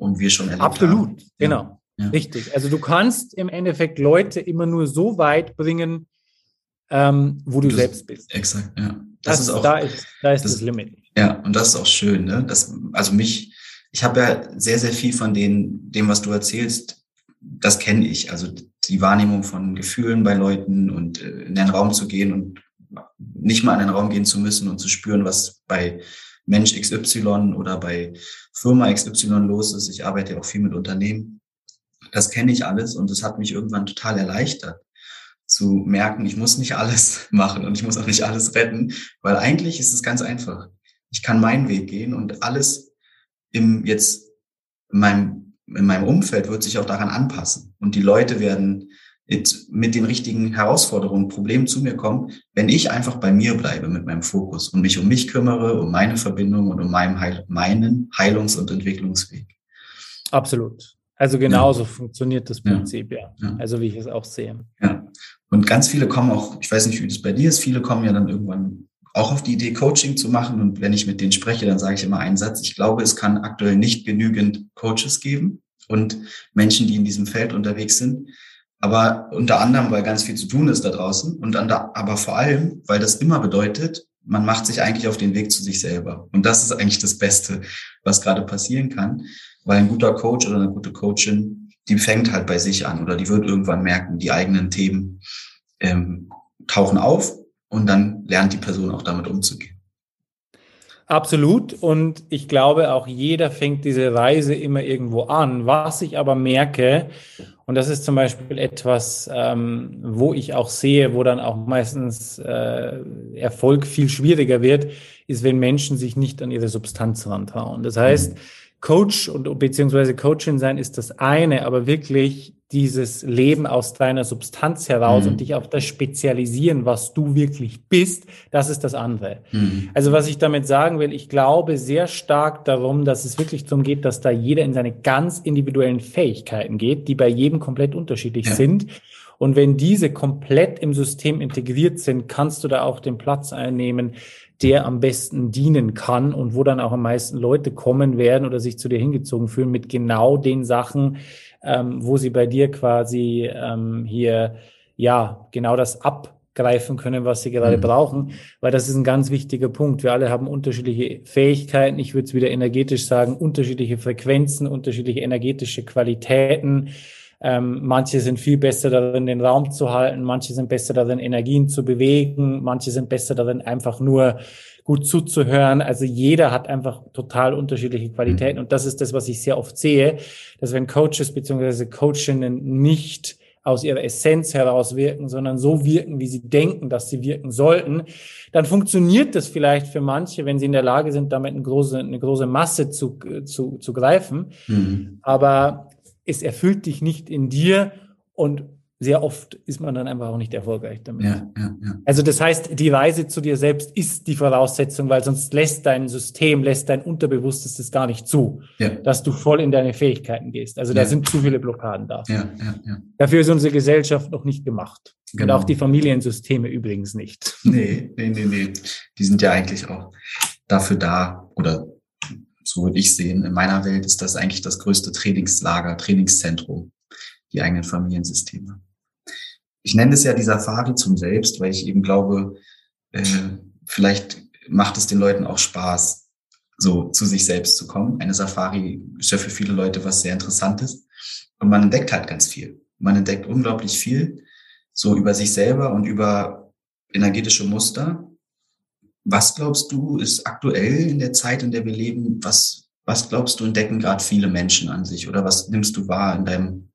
S2: und wir schon
S1: erlebt Absolut, haben. genau. Ja. Richtig. Also du kannst im Endeffekt Leute immer nur so weit bringen, ähm, wo du das, selbst bist.
S2: Exakt, ja.
S1: Das, das ist auch, da ist, da ist das, das, Limit.
S2: Ja, und das ist auch schön, ne? Das, also mich, ich habe ja sehr, sehr viel von den, dem, was du erzählst, das kenne ich. Also die Wahrnehmung von Gefühlen bei Leuten und äh, in den Raum zu gehen und nicht mal in den Raum gehen zu müssen und zu spüren, was bei Mensch XY oder bei Firma XY los ist. Ich arbeite ja auch viel mit Unternehmen. Das kenne ich alles und das hat mich irgendwann total erleichtert zu merken, ich muss nicht alles machen und ich muss auch nicht alles retten, weil eigentlich ist es ganz einfach. Ich kann meinen Weg gehen und alles im jetzt in meinem, in meinem Umfeld wird sich auch daran anpassen und die Leute werden mit den richtigen Herausforderungen, Problemen zu mir kommen, wenn ich einfach bei mir bleibe mit meinem Fokus und mich um mich kümmere, um meine Verbindung und um meinen, Heil meinen Heilungs- und Entwicklungsweg.
S1: Absolut. Also genauso ja. funktioniert das Prinzip, ja. ja. Also wie ich es auch sehe.
S2: Ja. Und ganz viele kommen auch, ich weiß nicht, wie das bei dir ist, viele kommen ja dann irgendwann auch auf die Idee, Coaching zu machen. Und wenn ich mit denen spreche, dann sage ich immer einen Satz. Ich glaube, es kann aktuell nicht genügend Coaches geben und Menschen, die in diesem Feld unterwegs sind. Aber unter anderem, weil ganz viel zu tun ist da draußen und dann da, aber vor allem, weil das immer bedeutet, man macht sich eigentlich auf den Weg zu sich selber. Und das ist eigentlich das Beste, was gerade passieren kann, weil ein guter Coach oder eine gute Coachin, die fängt halt bei sich an oder die wird irgendwann merken, die eigenen Themen ähm, tauchen auf und dann lernt die Person auch damit umzugehen.
S1: Absolut. Und ich glaube, auch jeder fängt diese Reise immer irgendwo an. Was ich aber merke, und das ist zum Beispiel etwas, ähm, wo ich auch sehe, wo dann auch meistens äh, Erfolg viel schwieriger wird, ist, wenn Menschen sich nicht an ihre Substanz rantrauen. Das heißt, Coach und beziehungsweise Coachin sein ist das eine, aber wirklich dieses Leben aus deiner Substanz heraus mhm. und dich auf das spezialisieren, was du wirklich bist, das ist das andere. Mhm. Also was ich damit sagen will, ich glaube sehr stark darum, dass es wirklich darum geht, dass da jeder in seine ganz individuellen Fähigkeiten geht, die bei jedem komplett unterschiedlich ja. sind. Und wenn diese komplett im System integriert sind, kannst du da auch den Platz einnehmen, der am besten dienen kann und wo dann auch am meisten Leute kommen werden oder sich zu dir hingezogen fühlen mit genau den Sachen, ähm, wo sie bei dir quasi ähm, hier ja genau das abgreifen können, was sie gerade mhm. brauchen, weil das ist ein ganz wichtiger Punkt. Wir alle haben unterschiedliche Fähigkeiten, ich würde es wieder energetisch sagen, unterschiedliche Frequenzen, unterschiedliche energetische Qualitäten. Ähm, manche sind viel besser darin, den Raum zu halten, manche sind besser darin, Energien zu bewegen, manche sind besser darin, einfach nur gut zuzuhören. Also jeder hat einfach total unterschiedliche Qualitäten. Mhm. Und das ist das, was ich sehr oft sehe, dass wenn Coaches beziehungsweise Coachinnen nicht aus ihrer Essenz heraus wirken, sondern so wirken, wie sie denken, dass sie wirken sollten, dann funktioniert das vielleicht für manche, wenn sie in der Lage sind, damit eine große, eine große Masse zu, zu, zu greifen. Mhm. Aber es erfüllt dich nicht in dir und sehr oft ist man dann einfach auch nicht erfolgreich damit. Ja, ja, ja. Also das heißt, die Reise zu dir selbst ist die Voraussetzung, weil sonst lässt dein System, lässt dein Unterbewusstes das gar nicht zu, dass du voll in deine Fähigkeiten gehst. Also da sind zu viele Blockaden da. Dafür ist unsere Gesellschaft noch nicht gemacht. Genau. Und auch die Familiensysteme übrigens nicht.
S2: Nee, nee, nee, nee. Die sind ja eigentlich auch dafür da oder so würde ich sehen. In meiner Welt ist das eigentlich das größte Trainingslager, Trainingszentrum, die eigenen Familiensysteme. Ich nenne es ja die Safari zum Selbst, weil ich eben glaube, äh, vielleicht macht es den Leuten auch Spaß, so zu sich selbst zu kommen. Eine Safari ist ja für viele Leute was sehr Interessantes. Und man entdeckt halt ganz viel. Man entdeckt unglaublich viel, so über sich selber und über energetische Muster. Was glaubst du, ist aktuell in der Zeit, in der wir leben, was, was glaubst du, entdecken gerade viele Menschen an sich? Oder was nimmst du wahr in deinem,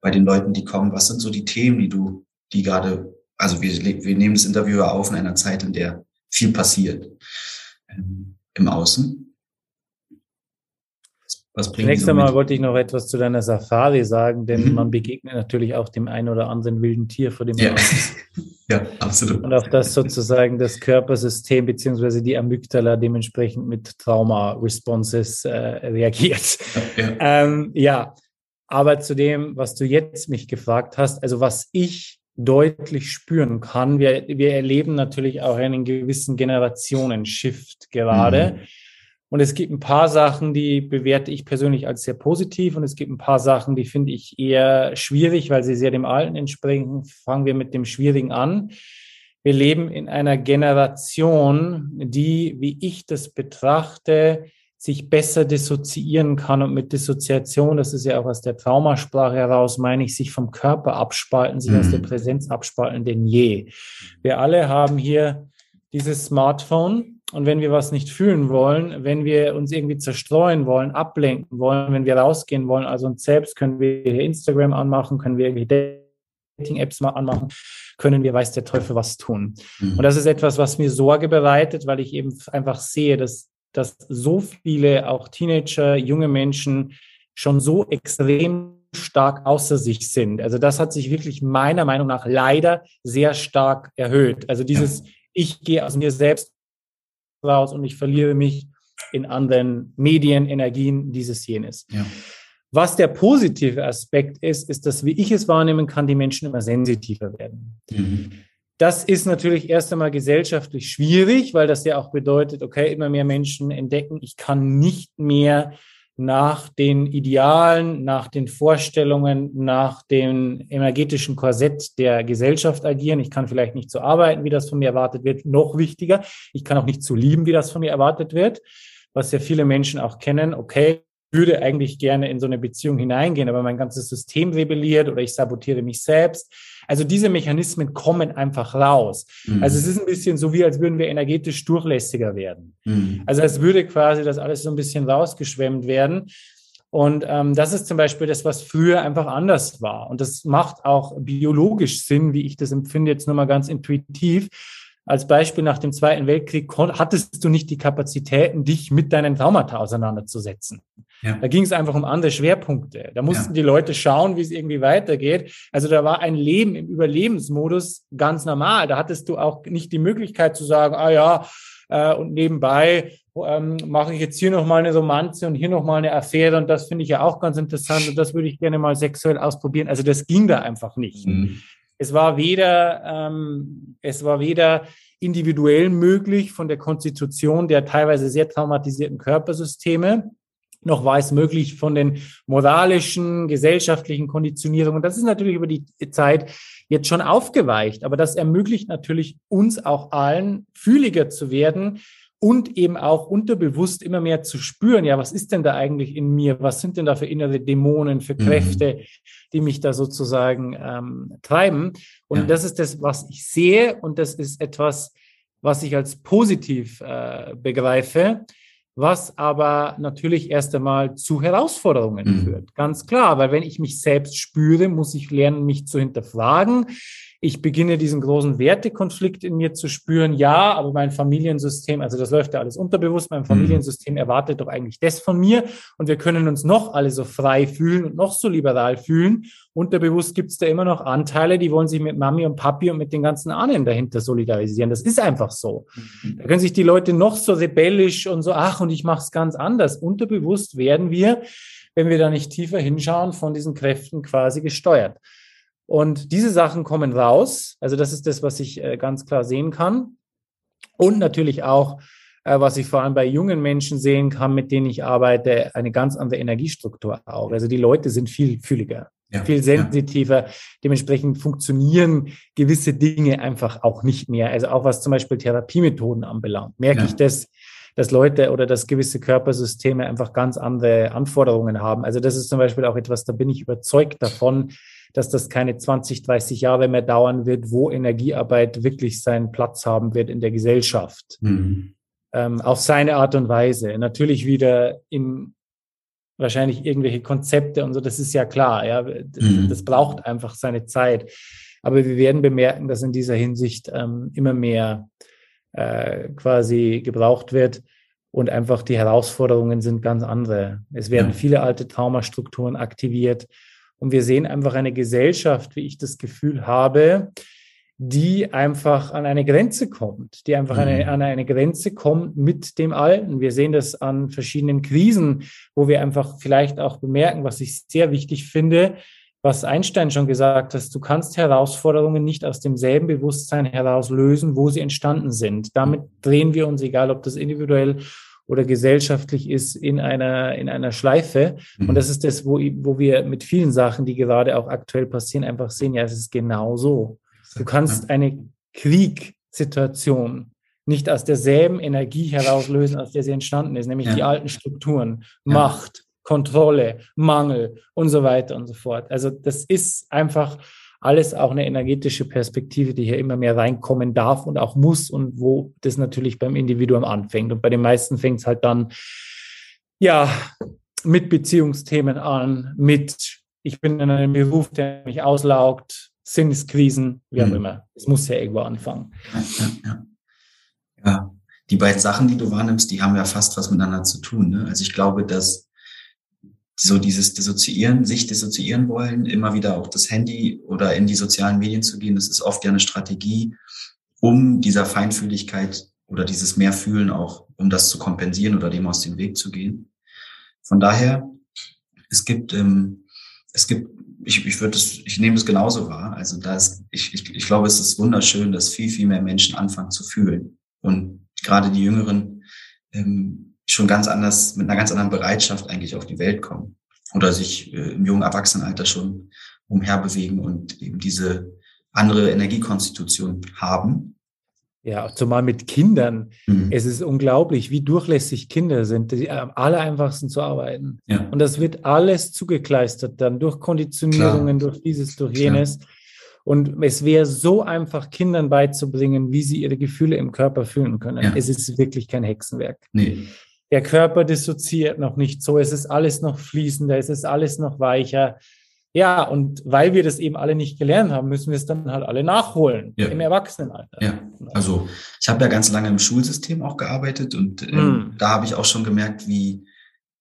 S2: bei den Leuten, die kommen? Was sind so die Themen, die du, die gerade, also wir, wir nehmen das Interview auf in einer Zeit, in der viel passiert ähm, im Außen.
S1: Was Zunächst einmal wollte ich noch etwas zu deiner Safari sagen, denn mhm. man begegnet natürlich auch dem einen oder anderen wilden Tier, vor dem
S2: ja. ja, absolut.
S1: Und auf das sozusagen das Körpersystem beziehungsweise die Amygdala dementsprechend mit Trauma-Responses äh, reagiert. Ja, ja. Ähm, ja, aber zu dem, was du jetzt mich gefragt hast, also was ich deutlich spüren kann. Wir, wir erleben natürlich auch einen gewissen Generationenshift gerade. Mhm. Und es gibt ein paar Sachen, die bewerte ich persönlich als sehr positiv und es gibt ein paar Sachen, die finde ich eher schwierig, weil sie sehr dem Alten entsprechen. Fangen wir mit dem Schwierigen an. Wir leben in einer Generation, die, wie ich das betrachte, sich besser dissoziieren kann und mit Dissoziation, das ist ja auch aus der Traumasprache heraus, meine ich, sich vom Körper abspalten, sich mhm. aus der mhm. Präsenz abspalten denn je. Wir alle haben hier dieses Smartphone und wenn wir was nicht fühlen wollen, wenn wir uns irgendwie zerstreuen wollen, ablenken wollen, wenn wir rausgehen wollen, also uns selbst, können wir hier Instagram anmachen, können wir irgendwie Dating-Apps mal anmachen, können wir, weiß der Teufel, was tun. Mhm. Und das ist etwas, was mir Sorge bereitet, weil ich eben einfach sehe, dass dass so viele, auch Teenager, junge Menschen, schon so extrem stark außer sich sind. Also das hat sich wirklich meiner Meinung nach leider sehr stark erhöht. Also dieses, ich gehe aus mir selbst raus und ich verliere mich in anderen Medien, Energien, dieses, jenes. Ja. Was der positive Aspekt ist, ist, dass, wie ich es wahrnehmen kann, die Menschen immer sensitiver werden. Mhm. Das ist natürlich erst einmal gesellschaftlich schwierig, weil das ja auch bedeutet, okay, immer mehr Menschen entdecken, ich kann nicht mehr nach den Idealen, nach den Vorstellungen, nach dem energetischen Korsett der Gesellschaft agieren. Ich kann vielleicht nicht so arbeiten, wie das von mir erwartet wird. Noch wichtiger, ich kann auch nicht so lieben, wie das von mir erwartet wird, was ja viele Menschen auch kennen. Okay, würde eigentlich gerne in so eine Beziehung hineingehen, aber mein ganzes System rebelliert oder ich sabotiere mich selbst. Also diese Mechanismen kommen einfach raus. Mhm. Also es ist ein bisschen so, wie als würden wir energetisch durchlässiger werden. Mhm. Also es würde quasi das alles so ein bisschen rausgeschwemmt werden. Und ähm, das ist zum Beispiel das, was früher einfach anders war. Und das macht auch biologisch Sinn, wie ich das empfinde, jetzt nur mal ganz intuitiv als Beispiel nach dem Zweiten Weltkrieg hattest du nicht die Kapazitäten, dich mit deinen Traumata auseinanderzusetzen. Ja. Da ging es einfach um andere Schwerpunkte. Da mussten ja. die Leute schauen, wie es irgendwie weitergeht. Also da war ein Leben im Überlebensmodus ganz normal. Da hattest du auch nicht die Möglichkeit zu sagen, ah ja, äh, und nebenbei ähm, mache ich jetzt hier nochmal eine Romanze und hier nochmal eine Affäre und das finde ich ja auch ganz interessant und das würde ich gerne mal sexuell ausprobieren. Also das ging da einfach nicht. Mhm. Es war weder, ähm, es war weder individuell möglich von der Konstitution der teilweise sehr traumatisierten Körpersysteme, noch war es möglich von den moralischen, gesellschaftlichen Konditionierungen. Das ist natürlich über die Zeit jetzt schon aufgeweicht, aber das ermöglicht natürlich uns auch allen, fühliger zu werden, und eben auch unterbewusst immer mehr zu spüren, ja, was ist denn da eigentlich in mir? Was sind denn da für innere Dämonen, für mhm. Kräfte, mhm. die mich da sozusagen ähm, treiben? Und ja. das ist das, was ich sehe und das ist etwas, was ich als positiv äh, begreife, was aber natürlich erst einmal zu Herausforderungen mhm. führt. Ganz klar, weil wenn ich mich selbst spüre, muss ich lernen, mich zu hinterfragen ich beginne diesen großen Wertekonflikt in mir zu spüren. Ja, aber mein Familiensystem, also das läuft ja alles unterbewusst, mein mhm. Familiensystem erwartet doch eigentlich das von mir und wir können uns noch alle so frei fühlen und noch so liberal fühlen. Unterbewusst gibt es da immer noch Anteile, die wollen sich mit Mami und Papi und mit den ganzen Ahnen dahinter solidarisieren. Das ist einfach so. Mhm. Da können sich die Leute noch so rebellisch und so, ach, und ich mache es ganz anders. Unterbewusst werden wir, wenn wir da nicht tiefer hinschauen, von diesen Kräften quasi gesteuert. Und diese Sachen kommen raus. Also das ist das, was ich äh, ganz klar sehen kann. Und natürlich auch äh, was ich vor allem bei jungen Menschen sehen kann, mit denen ich arbeite, eine ganz andere Energiestruktur auch. Also die Leute sind viel fühliger, ja, viel sensitiver. Ja. Dementsprechend funktionieren gewisse Dinge einfach auch nicht mehr. Also auch was zum Beispiel Therapiemethoden anbelangt, merke ja. ich das, dass Leute oder dass gewisse Körpersysteme einfach ganz andere Anforderungen haben. Also das ist zum Beispiel auch etwas, da bin ich überzeugt davon, dass das keine 20, 30 Jahre mehr dauern wird, wo Energiearbeit wirklich seinen Platz haben wird in der Gesellschaft. Mhm. Ähm, auf seine Art und Weise. Natürlich wieder in wahrscheinlich irgendwelche Konzepte und so, das ist ja klar, ja. Mhm. Das braucht einfach seine Zeit. Aber wir werden bemerken, dass in dieser Hinsicht ähm, immer mehr äh, quasi gebraucht wird und einfach die Herausforderungen sind ganz andere. Es werden ja. viele alte Traumastrukturen aktiviert. Und wir sehen einfach eine Gesellschaft, wie ich das Gefühl habe, die einfach an eine Grenze kommt, die einfach mhm. eine, an eine Grenze kommt mit dem Alten. Wir sehen das an verschiedenen Krisen, wo wir einfach vielleicht auch bemerken, was ich sehr wichtig finde, was Einstein schon gesagt hat, du kannst Herausforderungen nicht aus demselben Bewusstsein heraus lösen, wo sie entstanden sind. Damit drehen wir uns, egal ob das individuell oder gesellschaftlich ist, in einer, in einer Schleife. Mhm. Und das ist das, wo, wo wir mit vielen Sachen, die gerade auch aktuell passieren, einfach sehen, ja, es ist genau so. Du kannst eine Kriegssituation nicht aus derselben Energie herauslösen, aus der sie entstanden ist, nämlich ja. die alten Strukturen, ja. Macht, Kontrolle, Mangel und so weiter und so fort. Also das ist einfach alles auch eine energetische Perspektive, die hier immer mehr reinkommen darf und auch muss und wo das natürlich beim Individuum anfängt. Und bei den meisten fängt es halt dann, ja, mit Beziehungsthemen an, mit ich bin in einem Beruf, der mich auslaugt, Sinneskrisen, wie auch mhm. immer. Es muss ja irgendwo anfangen.
S2: Ja, ja, ja. ja, die beiden Sachen, die du wahrnimmst, die haben ja fast was miteinander zu tun. Ne? Also ich glaube, dass so dieses Dissoziieren, sich dissoziieren wollen, immer wieder auf das Handy oder in die sozialen Medien zu gehen, das ist oft ja eine Strategie, um dieser Feinfühligkeit oder dieses Mehrfühlen auch, um das zu kompensieren oder dem aus dem Weg zu gehen. Von daher, es gibt, ähm, es gibt, ich, ich würde es, ich nehme es genauso wahr. Also da ist, ich, ich, ich glaube, es ist wunderschön, dass viel, viel mehr Menschen anfangen zu fühlen. Und gerade die Jüngeren ähm, schon ganz anders, mit einer ganz anderen Bereitschaft eigentlich auf die Welt kommen oder sich äh, im jungen Erwachsenenalter schon umherbewegen und eben diese andere Energiekonstitution haben.
S1: Ja, zumal mit Kindern. Mhm. Es ist unglaublich, wie durchlässig Kinder sind, die am aller einfachsten zu arbeiten. Ja. Und das wird alles zugekleistert dann durch Konditionierungen, Klar. durch dieses, durch jenes. Klar. Und es wäre so einfach, Kindern beizubringen, wie sie ihre Gefühle im Körper fühlen können. Ja. Es ist wirklich kein Hexenwerk. Nee der Körper dissoziiert noch nicht so, es ist alles noch fließender, es ist alles noch weicher. Ja, und weil wir das eben alle nicht gelernt haben, müssen wir es dann halt alle nachholen ja. im Erwachsenenalter.
S2: Ja, also ich habe ja ganz lange im Schulsystem auch gearbeitet und äh, hm. da habe ich auch schon gemerkt, wie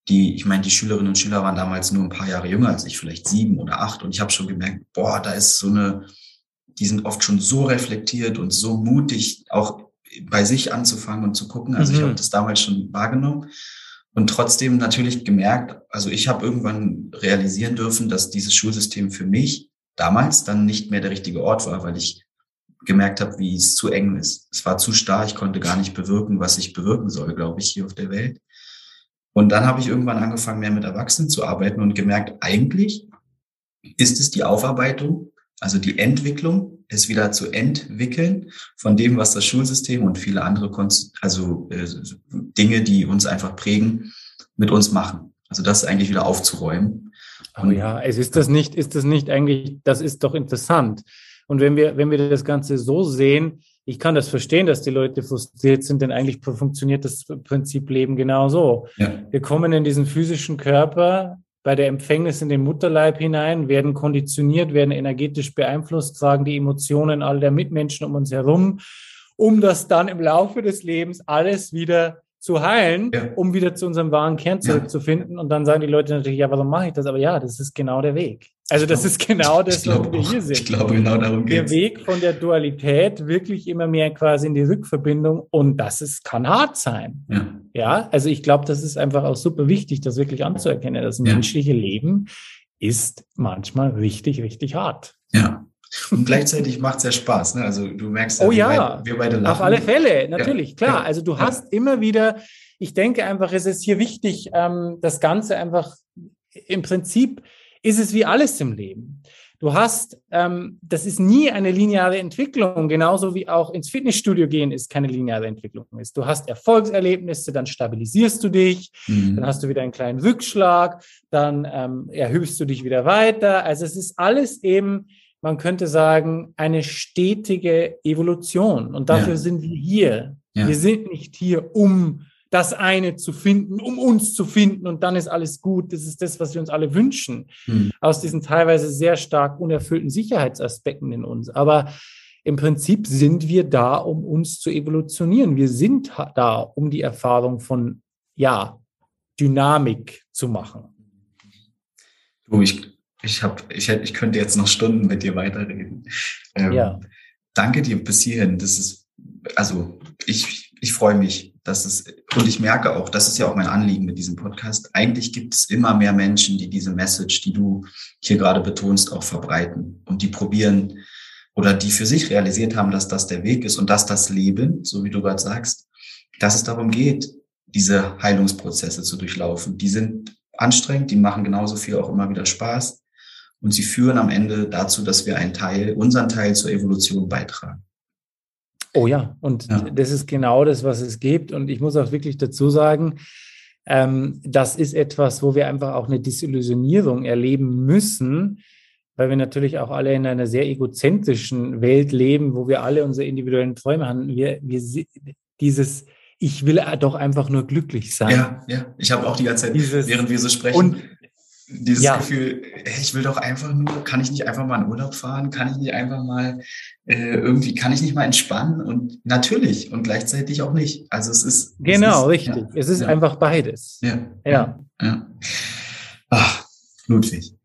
S2: die, ich meine, die Schülerinnen und Schüler waren damals nur ein paar Jahre jünger als ich, vielleicht sieben oder acht. Und ich habe schon gemerkt, boah, da ist so eine, die sind oft schon so reflektiert und so mutig, auch bei sich anzufangen und zu gucken. Also mhm. ich habe das damals schon wahrgenommen und trotzdem natürlich gemerkt, also ich habe irgendwann realisieren dürfen, dass dieses Schulsystem für mich damals dann nicht mehr der richtige Ort war, weil ich gemerkt habe, wie es zu eng ist. Es war zu starr, ich konnte gar nicht bewirken, was ich bewirken soll, glaube ich, hier auf der Welt. Und dann habe ich irgendwann angefangen, mehr mit Erwachsenen zu arbeiten und gemerkt, eigentlich ist es die Aufarbeitung, also die Entwicklung es wieder zu entwickeln von dem, was das Schulsystem und viele andere, Konst also äh, Dinge, die uns einfach prägen, mit uns machen. Also das eigentlich wieder aufzuräumen.
S1: Oh ja, es ist das nicht, ist das nicht eigentlich, das ist doch interessant. Und wenn wir, wenn wir das Ganze so sehen, ich kann das verstehen, dass die Leute frustriert sind, denn eigentlich funktioniert das Prinzip Leben genauso. Ja. Wir kommen in diesen physischen Körper, bei der Empfängnis in den Mutterleib hinein, werden konditioniert, werden energetisch beeinflusst, tragen die Emotionen all der Mitmenschen um uns herum, um das dann im Laufe des Lebens alles wieder zu heilen, ja. um wieder zu unserem wahren Kern zurückzufinden. Ja. Und dann sagen die Leute natürlich, ja, warum mache ich das? Aber ja, das ist genau der Weg. Also das ist genau das,
S2: was wir hier sind. Ich glaube, genau darum
S1: geht Der Weg von der Dualität wirklich immer mehr quasi in die Rückverbindung. Und das ist, kann hart sein. Ja, ja also ich glaube, das ist einfach auch super wichtig, das wirklich anzuerkennen. Das menschliche Leben ist manchmal richtig, richtig hart.
S2: Ja. Und gleichzeitig macht es ja Spaß. Ne? Also du merkst
S1: ja, oh, wir, ja. Beide, wir beide lachen. Auf alle Fälle, natürlich, ja. klar. Also du hast immer wieder, ich denke einfach, es ist hier wichtig, ähm, das Ganze einfach im Prinzip ist es wie alles im Leben. Du hast, ähm, das ist nie eine lineare Entwicklung, genauso wie auch ins Fitnessstudio gehen ist keine lineare Entwicklung ist. Du hast Erfolgserlebnisse, dann stabilisierst du dich, mhm. dann hast du wieder einen kleinen Rückschlag, dann ähm, erhöhst du dich wieder weiter. Also es ist alles eben, man könnte sagen, eine stetige Evolution. Und dafür ja. sind wir hier. Ja. Wir sind nicht hier, um das eine zu finden, um uns zu finden und dann ist alles gut. Das ist das, was wir uns alle wünschen. Mhm. Aus diesen teilweise sehr stark unerfüllten Sicherheitsaspekten in uns. Aber im Prinzip sind wir da, um uns zu evolutionieren. Wir sind da, um die Erfahrung von, ja, Dynamik zu machen.
S2: Du, ich, ich, hab, ich, ich könnte jetzt noch Stunden mit dir weiterreden. Ähm, ja. Danke dir bis hierhin. Das ist, also ich, ich freue mich das ist, und ich merke auch, das ist ja auch mein Anliegen mit diesem Podcast. Eigentlich gibt es immer mehr Menschen, die diese Message, die du hier gerade betonst, auch verbreiten und die probieren oder die für sich realisiert haben, dass das der Weg ist und dass das Leben, so wie du gerade sagst, dass es darum geht, diese Heilungsprozesse zu durchlaufen. Die sind anstrengend, die machen genauso viel auch immer wieder Spaß und sie führen am Ende dazu, dass wir einen Teil, unseren Teil zur Evolution beitragen.
S1: Oh ja, und ja. das ist genau das, was es gibt. Und ich muss auch wirklich dazu sagen, ähm, das ist etwas, wo wir einfach auch eine Disillusionierung erleben müssen, weil wir natürlich auch alle in einer sehr egozentrischen Welt leben, wo wir alle unsere individuellen Träume haben. Wir, wir dieses ich will doch einfach nur glücklich sein.
S2: Ja, ja. Ich habe auch die ganze Zeit, dieses, während wir so sprechen, dieses ja. Gefühl, ich will doch einfach nur, kann ich nicht einfach mal in Urlaub fahren? Kann ich nicht einfach mal äh, irgendwie, kann ich nicht mal entspannen? Und natürlich und gleichzeitig auch nicht. Also es ist.
S1: Genau,
S2: es
S1: ist, richtig. Ja, es ist ja. einfach beides.
S2: Ja. Ja. ja. Ach, Ludwig,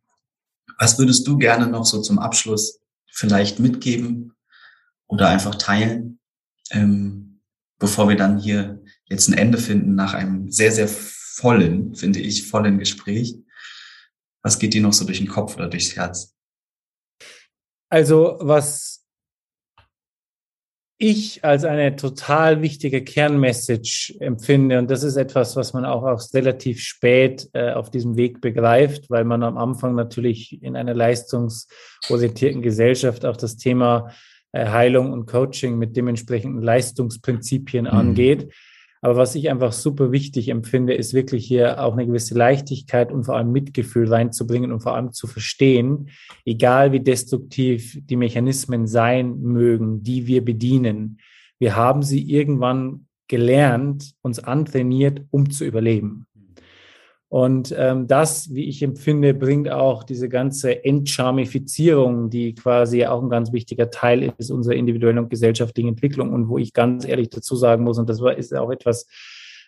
S2: was würdest du gerne noch so zum Abschluss vielleicht mitgeben oder einfach teilen, ähm, bevor wir dann hier jetzt ein Ende finden nach einem sehr, sehr vollen, finde ich, vollen Gespräch? Was geht dir noch so durch den Kopf oder durchs Herz?
S1: Also, was ich als eine total wichtige Kernmessage empfinde, und das ist etwas, was man auch, auch relativ spät äh, auf diesem Weg begreift, weil man am Anfang natürlich in einer leistungsorientierten Gesellschaft auch das Thema äh, Heilung und Coaching mit dementsprechenden Leistungsprinzipien mhm. angeht. Aber was ich einfach super wichtig empfinde, ist wirklich hier auch eine gewisse Leichtigkeit und vor allem Mitgefühl reinzubringen und vor allem zu verstehen, egal wie destruktiv die Mechanismen sein mögen, die wir bedienen, wir haben sie irgendwann gelernt, uns antrainiert, um zu überleben. Und ähm, das, wie ich empfinde, bringt auch diese ganze Entcharmifizierung, die quasi auch ein ganz wichtiger Teil ist unserer individuellen und gesellschaftlichen Entwicklung und wo ich ganz ehrlich dazu sagen muss, und das ist auch etwas,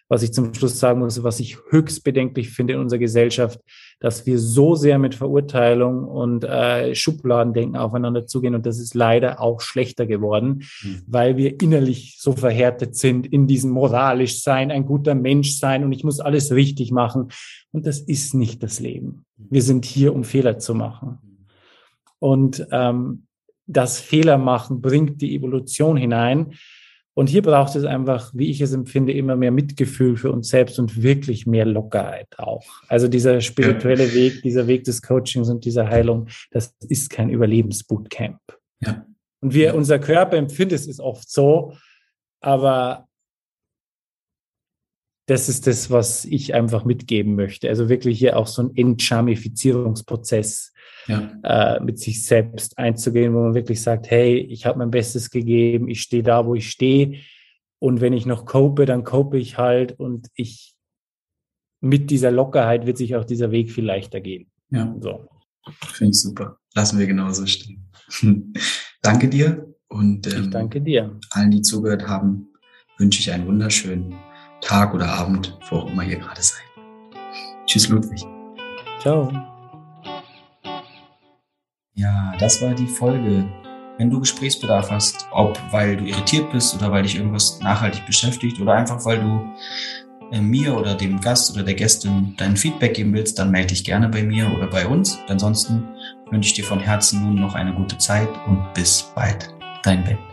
S1: was ich zum Schluss sagen muss, was ich höchst bedenklich finde in unserer Gesellschaft, dass wir so sehr mit Verurteilung und äh, Schubladendenken aufeinander zugehen. Und das ist leider auch schlechter geworden, mhm. weil wir innerlich so verhärtet sind in diesem moralisch sein, ein guter Mensch sein und ich muss alles richtig machen. Und das ist nicht das Leben. Wir sind hier, um Fehler zu machen. Und ähm, das Fehler machen bringt die Evolution hinein. Und hier braucht es einfach, wie ich es empfinde, immer mehr Mitgefühl für uns selbst und wirklich mehr Lockerheit auch. Also dieser spirituelle ja. Weg, dieser Weg des Coachings und dieser Heilung, das ist kein Überlebensbootcamp. Ja. Und wir, unser Körper empfindet es oft so, aber das ist das, was ich einfach mitgeben möchte. Also wirklich hier auch so ein Entchamifizierungsprozess ja. äh, mit sich selbst einzugehen, wo man wirklich sagt, hey, ich habe mein Bestes gegeben, ich stehe da, wo ich stehe. Und wenn ich noch cope, dann cope ich halt und ich mit dieser Lockerheit wird sich auch dieser Weg viel leichter gehen.
S2: Ja. So. Finde ich super. Lassen wir genauso stehen. danke dir und
S1: ähm, ich danke dir.
S2: Allen, die zugehört haben, wünsche ich einen wunderschönen Tag oder Abend, wo auch immer ihr gerade seid. Tschüss, Ludwig.
S1: Ciao.
S2: Ja, das war die Folge. Wenn du Gesprächsbedarf hast, ob weil du irritiert bist oder weil dich irgendwas nachhaltig beschäftigt oder einfach weil du äh, mir oder dem Gast oder der Gästin dein Feedback geben willst, dann melde dich gerne bei mir oder bei uns. Ansonsten wünsche ich dir von Herzen nun noch eine gute Zeit und bis bald. Dein Ben.